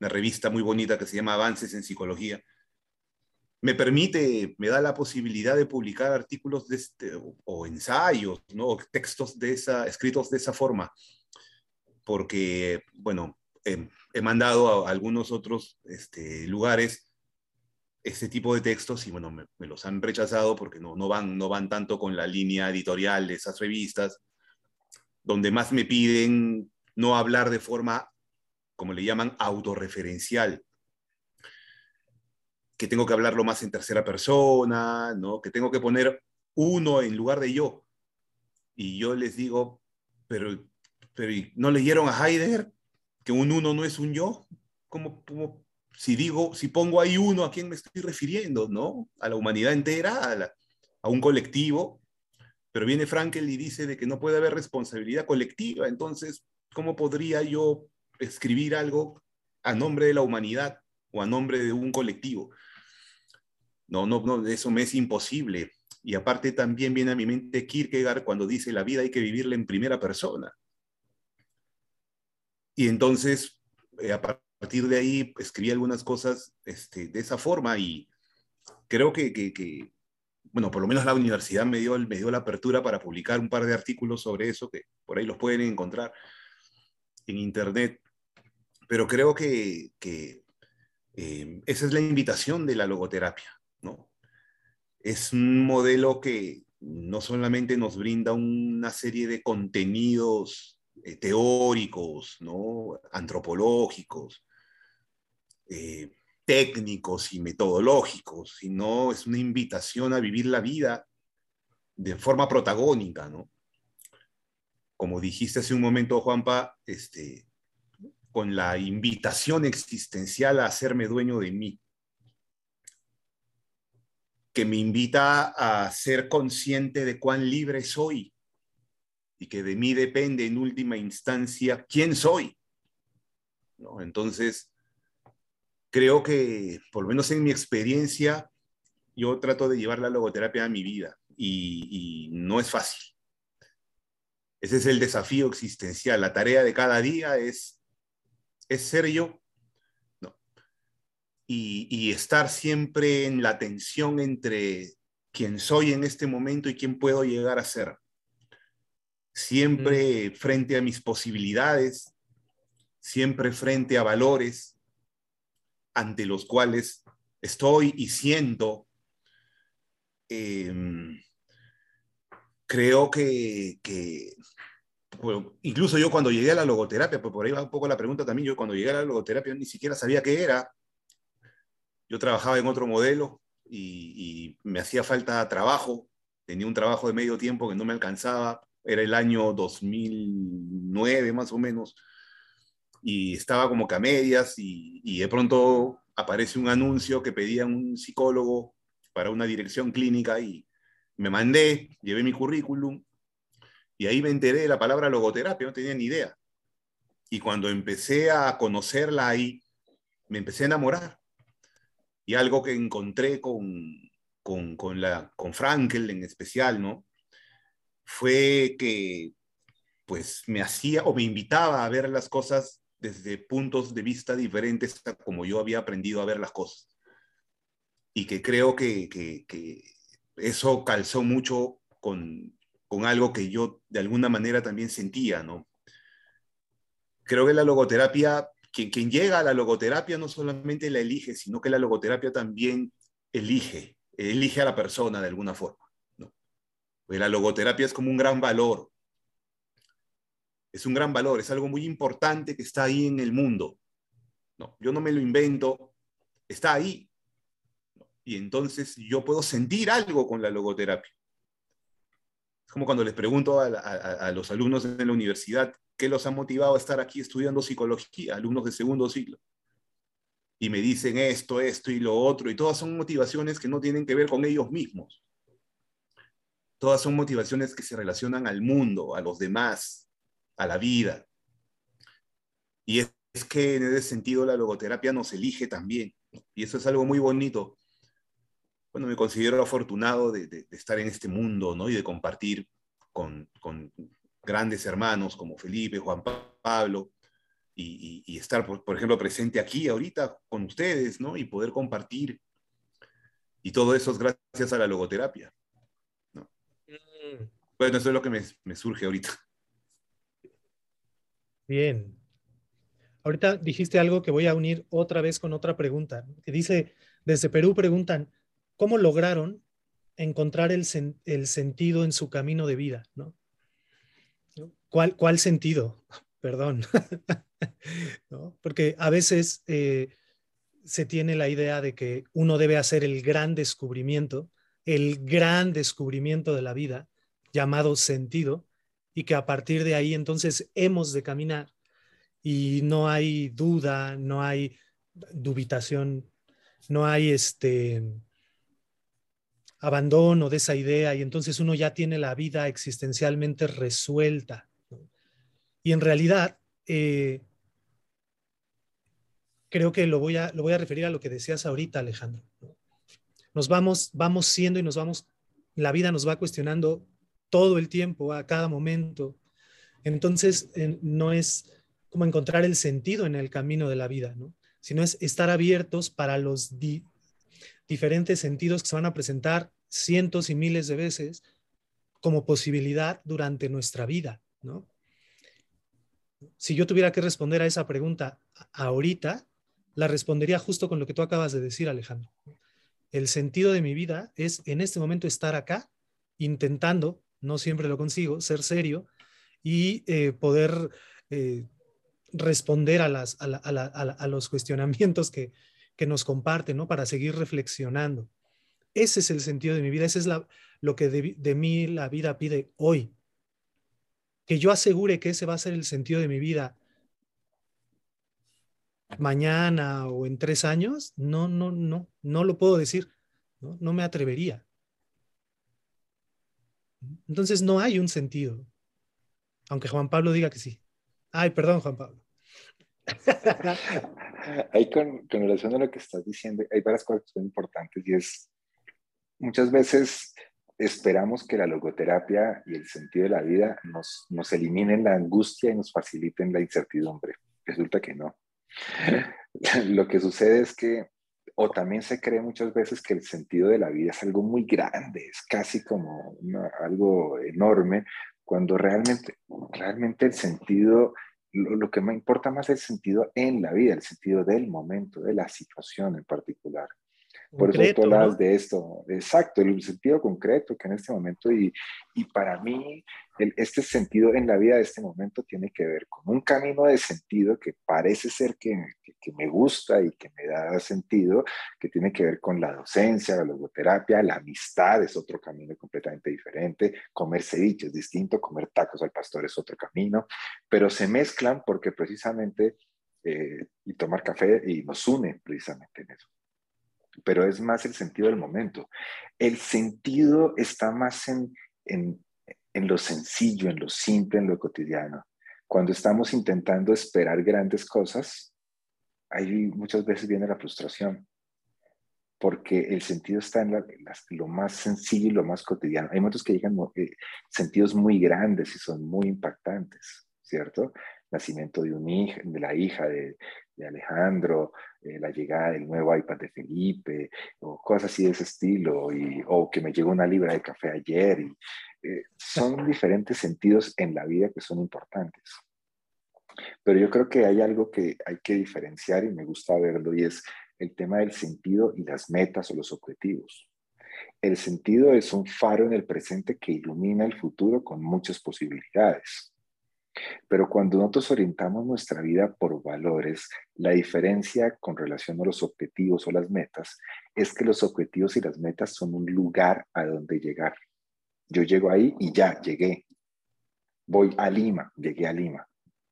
una revista muy bonita que se llama Avances en Psicología. me permite, me da la posibilidad de publicar artículos este, o, ensayos, ¿no? textos de esa, escritos de esa forma, porque, bueno, he mandado a algunos otros este, lugares este tipo de textos y bueno, me, los han rechazado porque no, no, van, no van tanto con la línea editorial de esas revistas, donde más me piden no hablar de forma, como le llaman, autorreferencial, que tengo que hablarlo más en tercera persona, ¿no? que tengo que poner uno en lugar de yo. Y yo les digo, pero, pero ¿no leyeron a Heidegger? Que un uno no es un yo. ¿Cómo, cómo si digo, si pongo ahí uno, ¿a quién me estoy refiriendo? ¿No? A la humanidad entera, a, un colectivo. Pero viene Frankel y dice de que no puede haber responsabilidad colectiva. Entonces, ¿cómo podría yo escribir algo a nombre de la humanidad o a nombre de un colectivo? No, no, no, eso me es imposible. Y aparte también viene a mi mente Kierkegaard cuando dice la vida hay que vivirla en primera persona. Y entonces, eh, a partir de ahí, escribí algunas cosas este, de esa forma y creo que, bueno, por lo menos la universidad me dio, me dio la apertura para publicar un par de artículos sobre eso, que por ahí los pueden encontrar en internet. Pero creo que, que eh, esa es la invitación de la logoterapia ¿no? Es un modelo que no solamente nos brinda una serie de contenidos eh, teóricos, ¿no? antropológicos, eh, técnicos y metodológicos, sino es una invitación a vivir la vida de forma protagónica, ¿no? Como dijiste hace un momento, Juanpa, este, con la invitación existencial a hacerme dueño de mí que me invita a ser consciente de cuán libre soy y que de mí depende en última instancia quién soy. ¿No? Entonces, creo que, por lo menos en mi experiencia, yo trato de llevar la logoterapia a mi vida y, y no es fácil. Ese es el desafío existencial. La tarea de cada día es, es ser yo y, estar siempre en la tensión entre quién soy en este momento y quién puedo llegar a ser. Siempre frente a mis posibilidades, siempre frente a valores ante los cuales estoy y siento. Em, creo que, incluso yo cuando llegué a la logoterapia, pues por ahí va un poco la pregunta también, yo cuando llegué a la logoterapia ni siquiera sabía qué era, yo trabajaba en otro modelo y, me hacía falta trabajo. Tenía un trabajo de medio tiempo que no me alcanzaba. Era el año 2009 más o menos. Y estaba como que a medias y, de pronto aparece un anuncio que pedía un psicólogo para una dirección clínica y me mandé, llevé mi currículum y ahí me enteré de la palabra logoterapia, no tenía ni idea. Y cuando empecé a conocerla ahí, me empecé a enamorar y algo que encontré con, con, con, la, con Frankel en especial, ¿no? Fue que pues me hacía o me invitaba a ver las cosas desde puntos de vista diferentes como yo había aprendido a ver las cosas. Y que creo que, que, eso calzó mucho con, con algo que yo de alguna manera también sentía, ¿no? Creo que la logoterapia quien, llega a la logoterapia no solamente la elige, sino que la logoterapia también elige, elige a la persona de alguna forma. ¿no? la logoterapia es como un gran valor. Es un gran valor, es algo muy importante que está ahí en el mundo. No, yo no me lo invento, está ahí. Y entonces yo puedo sentir algo con la logoterapia. Es como cuando les pregunto a, los alumnos en la universidad, ¿Qué los ha motivado a estar aquí estudiando psicología, alumnos de segundo ciclo? Y me dicen esto, esto y lo otro, y todas son motivaciones que no tienen que ver con ellos mismos. Todas son motivaciones que se relacionan al mundo, a los demás, a la vida. Y es, que en ese sentido la logoterapia nos elige también. Y eso es algo muy bonito. Bueno, me considero afortunado de, estar en este mundo, ¿no? Y de compartir con, con grandes hermanos como Felipe, Juan Pablo, y, estar, por, ejemplo, presente aquí ahorita con ustedes, ¿no? Y poder compartir Y todo eso es gracias a la logoterapia. ¿no? Mm. Bueno, eso es lo que me, me surge ahorita. Bien. Ahorita dijiste algo que voy a unir otra vez con otra pregunta, que dice, desde Perú preguntan, ¿cómo lograron encontrar el, el sentido en su camino de vida? ¿no? ¿Cuál, ¿Cuál sentido? Perdón. Porque a veces eh, se tiene la idea de que uno debe hacer el gran descubrimiento, el gran descubrimiento de la vida, llamado sentido, y que a partir de ahí entonces hemos de caminar y no hay duda, no hay dubitación, no hay este abandono de esa idea y entonces uno ya tiene la vida existencialmente resuelta. Y en realidad, eh, creo que lo voy, a, lo voy a referir a lo que decías ahorita, Alejandro. Nos vamos, vamos siendo y nos vamos, la vida nos va cuestionando todo el tiempo, a cada momento. Entonces, no es como encontrar el sentido en el camino de la vida, ¿no? sino es estar abiertos para los diferentes sentidos que se van a presentar cientos y miles de veces como posibilidad durante nuestra vida. ¿no? Si yo tuviera que responder a esa pregunta ahorita, la respondería justo con lo que tú acabas de decir, Alejandro. El sentido de mi vida es en este momento estar acá intentando, no siempre lo consigo, ser serio y eh, poder eh, responder a, las, a, los cuestionamientos que, que, nos comparten, ¿no? Para seguir reflexionando. Ese es el sentido de mi vida, ese es la, lo que de, de mí la vida pide hoy. Que yo asegure que ese va a ser el sentido de mi vida mañana o en tres años, no, no, no, no lo puedo decir, no, no me atrevería. Entonces no hay un sentido, aunque Juan Pablo diga que sí. Ay, perdón, Juan Pablo. Ahí con, con, relación a lo que estás diciendo, hay varias cosas que son importantes y es, muchas veces esperamos que la logoterapia y el sentido de la vida nos, nos eliminen la angustia y nos faciliten la incertidumbre. Resulta que no. Lo que sucede es que, o también se cree muchas veces que el sentido de la vida es algo muy grande, es casi como algo enorme, cuando realmente, realmente el sentido, lo, que me importa más es el sentido en la vida, el sentido del momento, de la situación en particular. Por eso tú hablas de esto, exacto, el sentido concreto que en este momento, y, y para mí, el, este sentido en la vida de este momento tiene que ver con un camino de sentido que parece ser que, que, me gusta y que me da sentido, que tiene que ver con la docencia, la logoterapia, la amistad es otro camino completamente diferente, comer ceviche es distinto, comer tacos al pastor es otro camino, pero se mezclan porque precisamente, eh, y tomar café y nos une precisamente en eso pero es más el sentido del momento. El sentido está más en, en, en lo sencillo, en lo simple, en lo cotidiano. Cuando estamos intentando esperar grandes cosas, ahí muchas veces viene la frustración, porque el sentido está en, lo más sencillo y lo más cotidiano. Hay momentos que llegan eh, sentidos muy grandes y son muy impactantes, ¿cierto? Nacimiento de, un hija, de la hija de, de Alejandro, eh, la llegada del nuevo iPad de Felipe, o cosas así de ese estilo, y, o que me llegó una libra de café ayer. Y, eh, son diferentes sentidos en la vida que son importantes. Pero yo creo que hay algo que hay que diferenciar y me gusta verlo, y es el tema del sentido y las metas o los objetivos. El sentido es un faro en el presente que ilumina el futuro con muchas posibilidades. Pero cuando nosotros orientamos nuestra vida por valores, la diferencia con relación a los objetivos o las metas es que los objetivos y las metas son un lugar a donde llegar. Yo llego ahí y ya, llegué. Voy a Lima, llegué a Lima.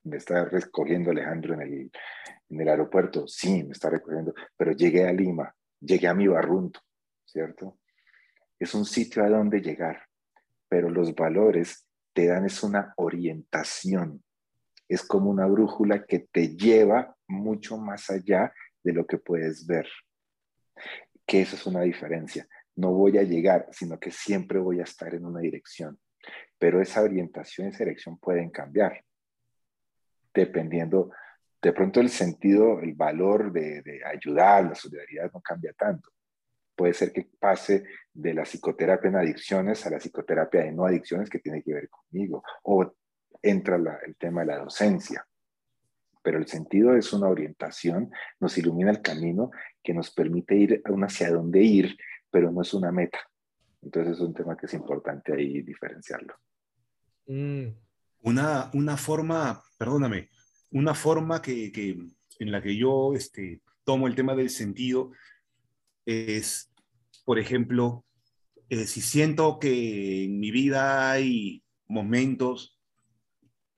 Me está recogiendo Alejandro en el, en el aeropuerto. Sí, me está recogiendo, pero llegué a Lima, llegué a mi barrunto, ¿cierto? Es un sitio a donde llegar, pero los valores te dan es una orientación, es como una brújula que te lleva mucho más allá de lo que puedes ver. Que eso es una diferencia. No voy a llegar, sino que siempre voy a estar en una dirección. Pero esa orientación y esa dirección pueden cambiar, dependiendo, de pronto el sentido, el valor de, ayudar, la solidaridad no cambia tanto, Puede ser que pase de la psicoterapia en adicciones a la psicoterapia de no adicciones que tiene que ver conmigo. O entra el tema de la docencia. Pero el sentido es una orientación, nos ilumina el camino que nos permite ir hacia dónde ir, pero no es una meta. Entonces es un tema que es importante ahí diferenciarlo. Mm. Una, una forma, perdóname, una forma que, en la que yo este, tomo el tema del sentido es, por ejemplo, eh, si siento que en mi vida hay momentos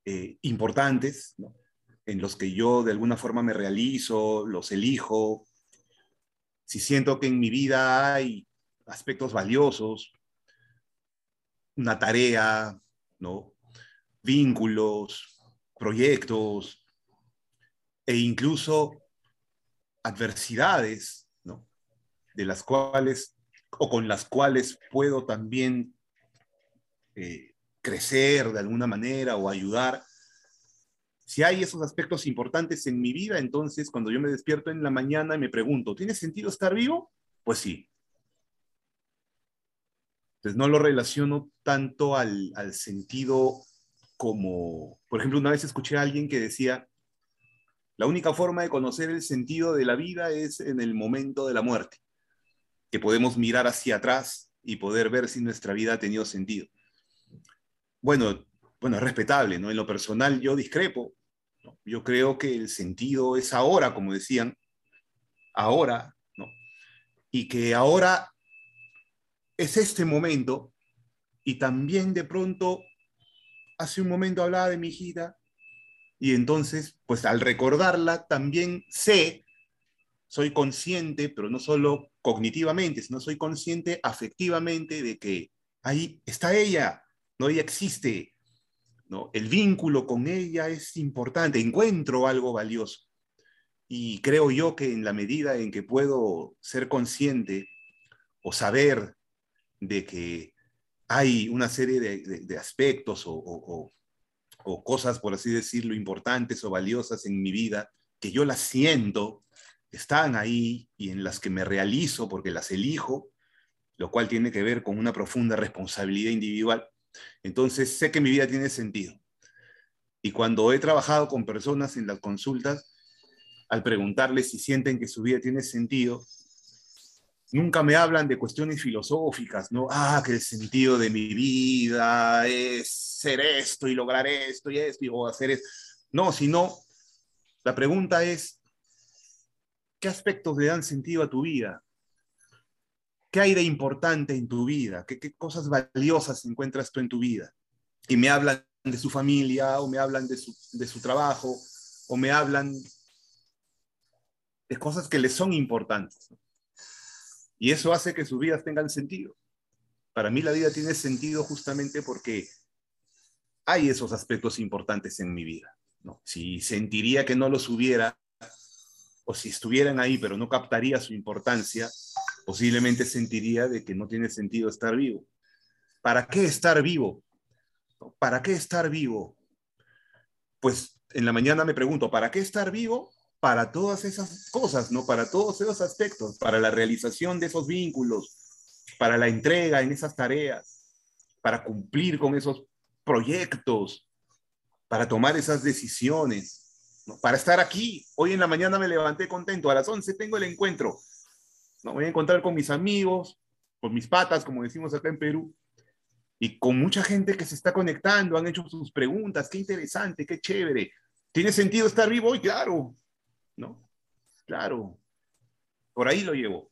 eh, importantes en los que yo de alguna forma me realizo, los elijo, si siento que en mi vida hay aspectos valiosos, una tarea, ¿no? Vínculos, proyectos e incluso adversidades, ¿no? de las cuales o con las cuales puedo también eh, crecer de alguna manera o ayudar. Si hay esos aspectos importantes en mi vida, entonces cuando yo me despierto en la mañana y me pregunto, ¿tiene sentido estar vivo? Pues sí. Entonces no lo relaciono tanto al, al sentido como, por ejemplo, una vez escuché a alguien que decía, la única forma de conocer el sentido de la vida es en el momento de la muerte, que podemos mirar hacia atrás y poder ver si nuestra vida ha tenido sentido. Bueno, bueno, es respetable, ¿no? En lo personal yo discrepo. Yo creo que el sentido es ahora, como decían, ahora, ¿no? Y que ahora es este momento y también de pronto hace un momento hablaba de mi hijita y entonces, pues al recordarla también sé, soy consciente, pero no solo cognitivamente, sino soy consciente afectivamente de que ahí está ella, no ella existe, ¿no? El vínculo con ella es importante, encuentro algo valioso. Y creo yo que en la medida en que puedo ser consciente o saber de que hay una serie de, aspectos o, cosas, por así decirlo, importantes o valiosas en mi vida que yo las siento, están ahí y en las que me realizo porque las elijo, lo cual tiene que ver con una profunda responsabilidad individual. Entonces sé que mi vida tiene sentido. Y cuando he trabajado con personas en las consultas, al preguntarles si sienten que su vida tiene sentido, nunca me hablan de cuestiones filosóficas, ¿no? Ah, que el sentido de mi vida es ser esto y lograr esto y esto y o hacer esto. No, sino la pregunta es, ¿qué aspectos le dan sentido a tu vida? ¿Qué hay de importante en tu vida? ¿Qué, cosas valiosas encuentras tú en tu vida? Y me hablan de su familia, o me hablan de su, trabajo, o me hablan de cosas que les son importantes. Y eso hace que sus vidas tengan sentido. Para mí la vida tiene sentido justamente porque hay esos aspectos importantes en mi vida. ¿no? Si sentiría que no los hubiera, o si estuvieran ahí pero no captaría su importancia, posiblemente sentiría de que no tiene sentido estar vivo. ¿Para qué estar vivo? ¿Para qué estar vivo? Pues en la mañana me pregunto, ¿para qué estar vivo? Para todas esas cosas, ¿no? Para todos esos aspectos, para la realización de esos vínculos, para la entrega en esas tareas, para cumplir con esos proyectos, para tomar esas decisiones, ¿no? para estar aquí. Hoy en la mañana me levanté contento, a las 11 tengo el encuentro, ¿no? voy a encontrar con mis amigos, con mis patas, como decimos acá en Perú, y con mucha gente que se está conectando, han hecho sus preguntas, qué interesante, qué chévere. ¿Tiene sentido estar vivo hoy? Claro, ¿no? Claro, por ahí lo llevo.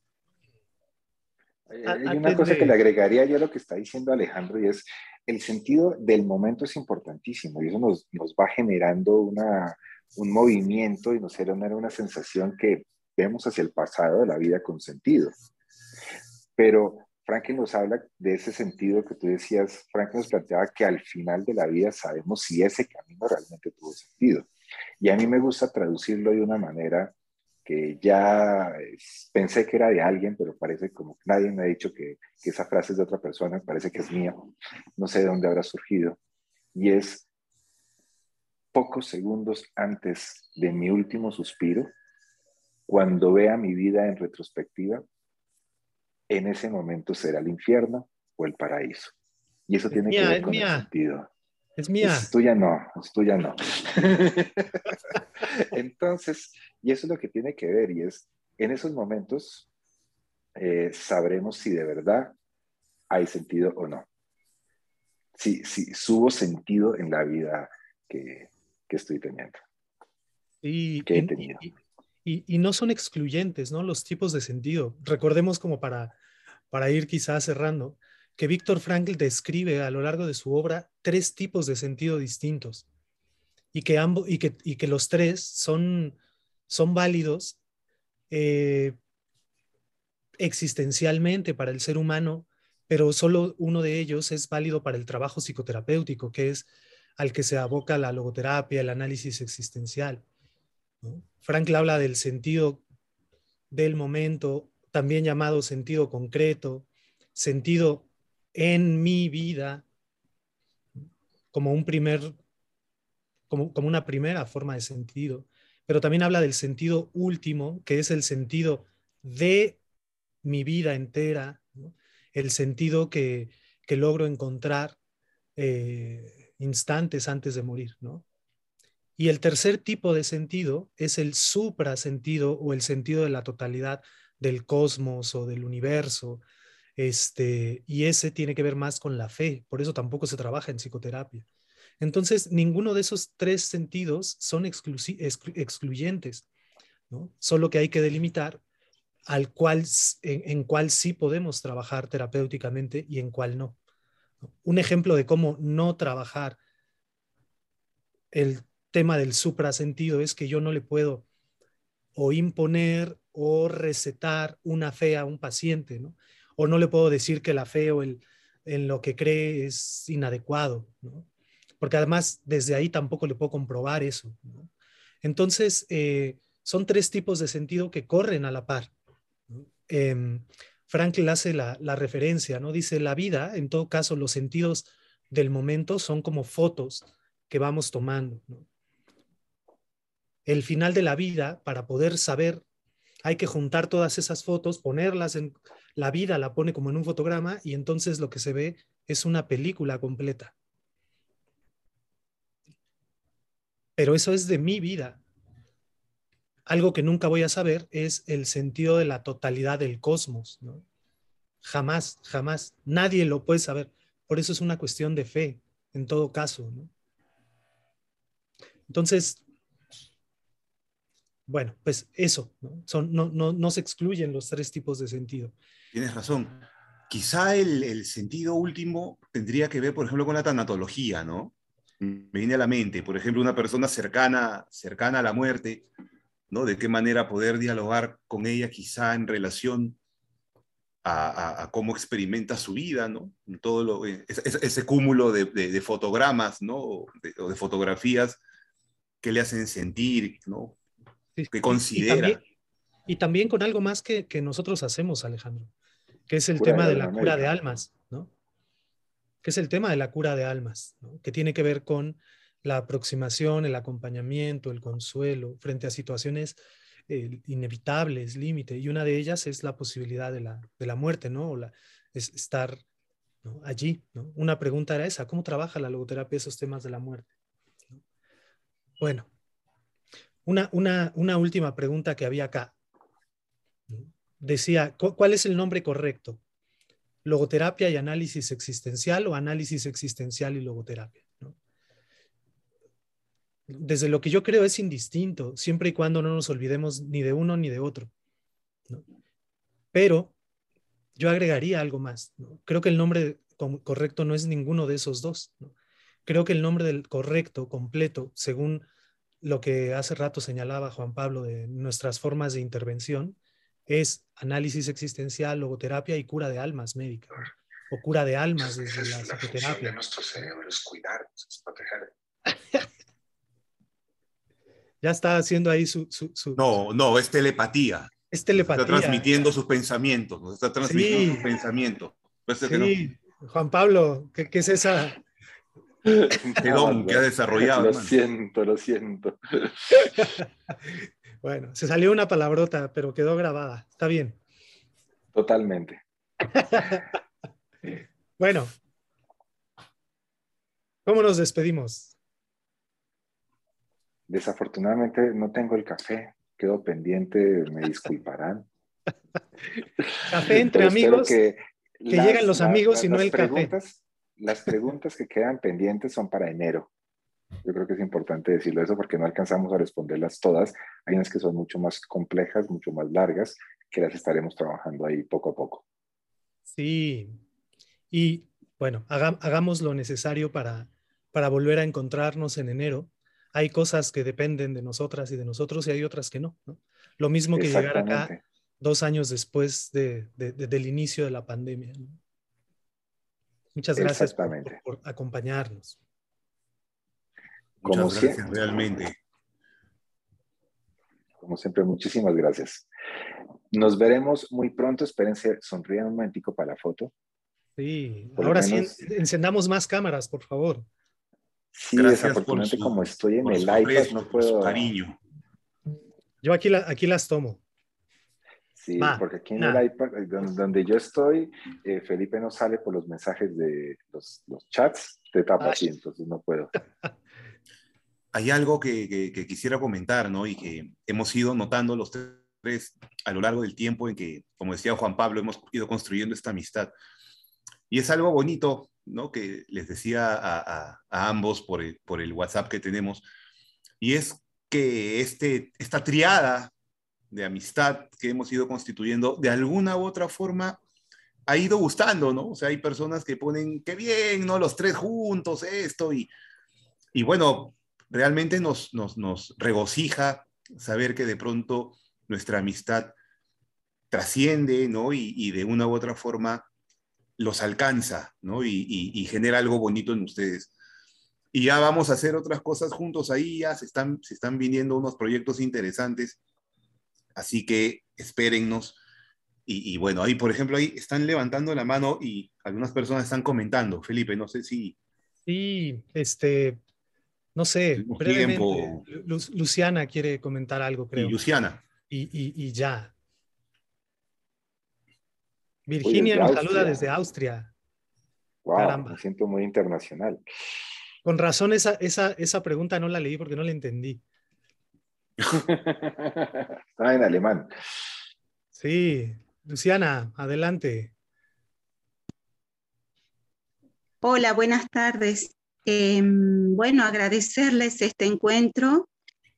Hay una cosa que le agregaría yo a lo que está diciendo Alejandro y es el sentido del momento es importantísimo y eso nos, nos va generando una, un movimiento y nos genera una sensación que vemos hacia el pasado de la vida con sentido. Pero Frank nos habla de ese sentido que tú decías, Frank nos planteaba que al final de la vida sabemos si ese camino realmente tuvo sentido. Y a mí me gusta traducirlo de una manera que ya pensé que era de alguien, pero parece como que nadie me ha dicho que, que esa frase es de otra persona, parece que es mía, no sé de dónde habrá surgido. Y es pocos segundos antes de mi último suspiro, cuando vea mi vida en retrospectiva, en ese momento será el infierno o el paraíso. Y eso tiene que ver con el sentido. Es mía. Es tuya no, es tuya no. Entonces, y eso es lo que tiene que ver, y es, en esos momentos eh, sabremos si de verdad hay sentido o no. Si, si subo sentido en la vida que, que estoy teniendo. Y, que he tenido. Y, y, no son excluyentes, ¿no? Los tipos de sentido. Recordemos como para, para ir quizás cerrando, que Víctor Frankl describe a lo largo de su obra tres tipos de sentido distintos y que, ambos, y que, y que los tres son, son válidos eh, existencialmente para el ser humano, pero solo uno de ellos es válido para el trabajo psicoterapéutico, que es al que se aboca la logoterapia, el análisis existencial. Frankl habla del sentido del momento, también llamado sentido concreto, sentido en mi vida como un primer, como, como una primera forma de sentido, pero también habla del sentido último, que es el sentido de mi vida entera, el sentido que, que, logro encontrar eh, instantes antes de morir. ¿no? Y el tercer tipo de sentido es el suprasentido o el sentido de la totalidad del cosmos o del universo, este, y ese tiene que ver más con la fe, por eso tampoco se trabaja en psicoterapia. Entonces, ninguno de esos tres sentidos son excluyentes, ¿no? solo que hay que delimitar cual, en, cuál sí podemos trabajar terapéuticamente y en cuál no. Un ejemplo de cómo no trabajar el tema del suprasentido es que yo no le puedo o imponer o recetar una fe a un paciente, ¿no? O no le puedo decir que la fe o el, en lo que cree es inadecuado, porque además desde ahí tampoco le puedo comprobar eso. Entonces, eh, son tres tipos de sentido que corren a la par. Eh, Frankl hace la, la, referencia, ¿no? Dice, la vida, en todo caso, los sentidos del momento son como fotos que vamos tomando. El final de la vida, para poder saber, hay que juntar todas esas fotos, ponerlas en, la vida la pone como en un fotograma y entonces lo que se ve es una película completa. Pero eso es de mi vida. Algo que nunca voy a saber es el sentido de la totalidad del cosmos. Jamás, jamás. Nadie lo puede saber. Por eso es una cuestión de fe, en todo caso. Entonces, bueno, pues eso, ¿no? Son, no, no, no se excluyen los tres tipos de sentido. Tienes razón. Quizá el, sentido último tendría que ver, por ejemplo, con la tanatología, ¿no? Me viene a la mente, por ejemplo, una persona cercana, cercana a la muerte, ¿no? De qué manera poder dialogar con ella quizá en relación a, cómo experimenta su vida, ¿no? Todo lo, eh, ese, cúmulo de, fotogramas, ¿no? O de, fotografías que le hacen sentir, ¿no? Que considera. Y también con algo más que, nosotros hacemos, Alejandro, que es el tema de la cura de almas, ¿no? Que es el tema de la cura de almas, ¿no? que tiene que ver con la aproximación, el acompañamiento, el consuelo frente a situaciones eh, inevitables, límite, y una de ellas es la posibilidad de la, de la muerte, ¿no? O la, es estar allí, ¿no? Una pregunta era esa, ¿cómo trabaja la logoterapia esos temas de la muerte? Bueno, una, una, una última pregunta que había acá decía, ¿cuál es el nombre correcto? ¿Logoterapia y análisis existencial o análisis existencial y logoterapia? Desde lo que yo creo es indistinto, siempre y cuando no nos olvidemos ni de uno ni de otro. Pero yo agregaría algo más. Creo que el nombre correcto no es ninguno de esos dos. Creo que el nombre del correcto, completo, según lo que hace rato señalaba Juan Pablo de nuestras formas de intervención, es análisis existencial, logoterapia y cura de almas médica, o cura de almas desde la, la psicoterapia. De nuestro cerebro es cuidarnos, es proteger. ya está haciendo ahí su, No, no, es telepatía. Es telepatía. Está transmitiendo sus pensamientos, nos está transmitiendo sus pensamientos. Sí. Juan Pablo, ¿qué, es esa? Qué don que ha desarrollado. Lo siento, lo siento. Bueno, se salió una palabrota, pero quedó grabada. Está bien. Totalmente. bueno, ¿cómo nos despedimos? Desafortunadamente no tengo el café, quedo pendiente, me disculparán. café entre amigos, que, llegan los amigos y no el café. Las preguntas que quedan pendientes son para enero. Yo creo que es importante decirlo eso porque no alcanzamos a responderlas todas. Hay unas que son mucho más complejas, mucho más largas, que las estaremos trabajando ahí poco a poco. Sí, y bueno, hagamos lo necesario para, para volver a encontrarnos en enero. Hay cosas que dependen de nosotras y de nosotros y hay otras que no. Lo mismo que llegar acá dos años después de, del inicio de la pandemia. Muchas gracias por acompañarnos. Como siempre, realmente. Como siempre, muchísimas gracias. Nos veremos muy pronto. Espérense, sonrían un momentico para la foto. Sí, ahora sí encendamos más cámaras, por favor. Sí, desafortunadamente como estoy en el iPad no puedo... Cariño. Yo aquí, aquí las tomo. Sí, porque aquí en el iPad, donde, yo estoy, eh, Felipe no sale por los mensajes de los, chats, te tapa así, entonces no puedo. hay algo que, quisiera comentar, ¿no? Y que hemos ido notando los tres a lo largo del tiempo en que, como decía Juan Pablo, hemos ido construyendo esta amistad. Y es algo bonito, ¿no? Que les decía a, ambos por el, por el, WhatsApp que tenemos. Y es que este, esta triada de amistad que hemos ido constituyendo, de alguna u otra forma, ha ido gustando, ¿no? O sea, hay personas que ponen, qué bien, ¿no? Los tres juntos, esto, y, y bueno, realmente nos, nos, regocija saber que de pronto nuestra amistad trasciende, ¿no? Y, de una u otra forma los alcanza, ¿no? Y, genera algo bonito en ustedes. Y ya vamos a hacer otras cosas juntos ahí, ya se están, se están viniendo unos proyectos interesantes, así que espérennos. Y, y, bueno, ahí, por ejemplo, ahí están levantando la mano y algunas personas están comentando. Felipe, no sé si... Sí, este, no sé, brevemente, Luciana quiere comentar algo, creo. Y Luciana. Y, ya. Virginia nos saluda desde Austria. Wow, me siento muy internacional. Con razón esa, esa, esa pregunta no la leí porque no la entendí. Está en alemán. Sí, Luciana, adelante. Hola, buenas tardes. Em, bueno, agradecerles este encuentro.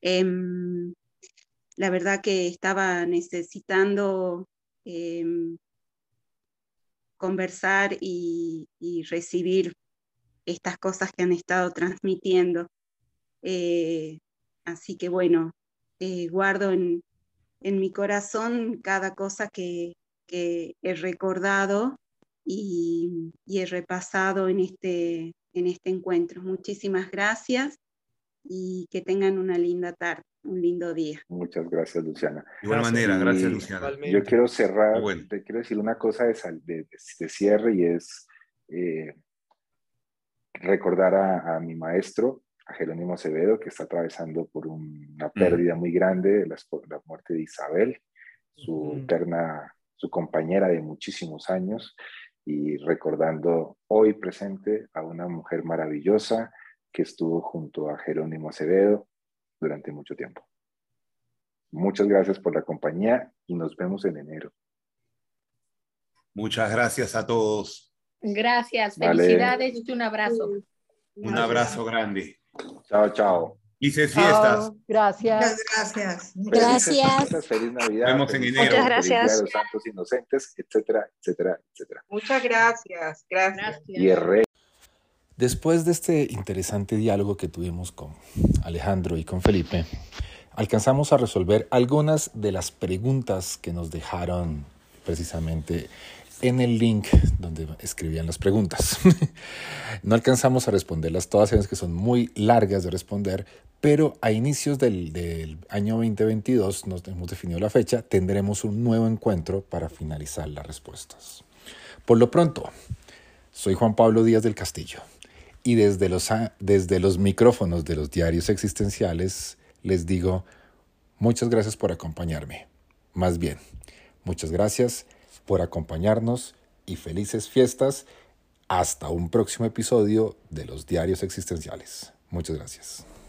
Em, la verdad que estaba necesitando em, conversar y, recibir estas cosas que han estado transmitiendo. Eh, así que bueno, eh, guardo en, mi corazón cada cosa que, he recordado y, he repasado en este, en este encuentro. Muchísimas gracias y que tengan una linda tarde, un lindo día. Muchas gracias, Luciana. De igual manera, gracias, Luciana. Yo quiero cerrar, te quiero decir una cosa de, de, cierre y es eh, recordar a, mi maestro, a Jerónimo Acevedo, que está atravesando por una mm. pérdida muy grande, la, la, muerte de Isabel, su eterna, su compañera de muchísimos años y recordando hoy presente a una mujer maravillosa que estuvo junto a Jerónimo Acevedo durante mucho tiempo. Muchas gracias por la compañía y nos vemos en enero. Muchas gracias a todos. Gracias, felicidades y un abrazo. Un abrazo grande. Chao, chao. Felices fiestas. gracias. gracias. Gracias. Feliz Navidad. Nos vemos en enero. Muchas gracias. Feliz los santos inocentes, etcétera, etcétera, etcétera. Muchas gracias. Gracias. Y Después de este interesante diálogo que tuvimos con Alejandro y con Felipe, alcanzamos a resolver algunas de las preguntas que nos dejaron precisamente en el link donde escribían las preguntas. no alcanzamos a responderlas todas, sabemos que son muy largas de responder, pero a inicios del, año 2022, nos hemos definido la fecha, tendremos un nuevo encuentro para finalizar las respuestas. Por lo pronto, soy Juan Pablo Díaz del Castillo y desde los, desde los micrófonos de los diarios existenciales les digo muchas gracias por acompañarme. Más bien, muchas gracias por acompañarnos y felices fiestas. Hasta un próximo episodio de los Diarios Existenciales. Muchas gracias.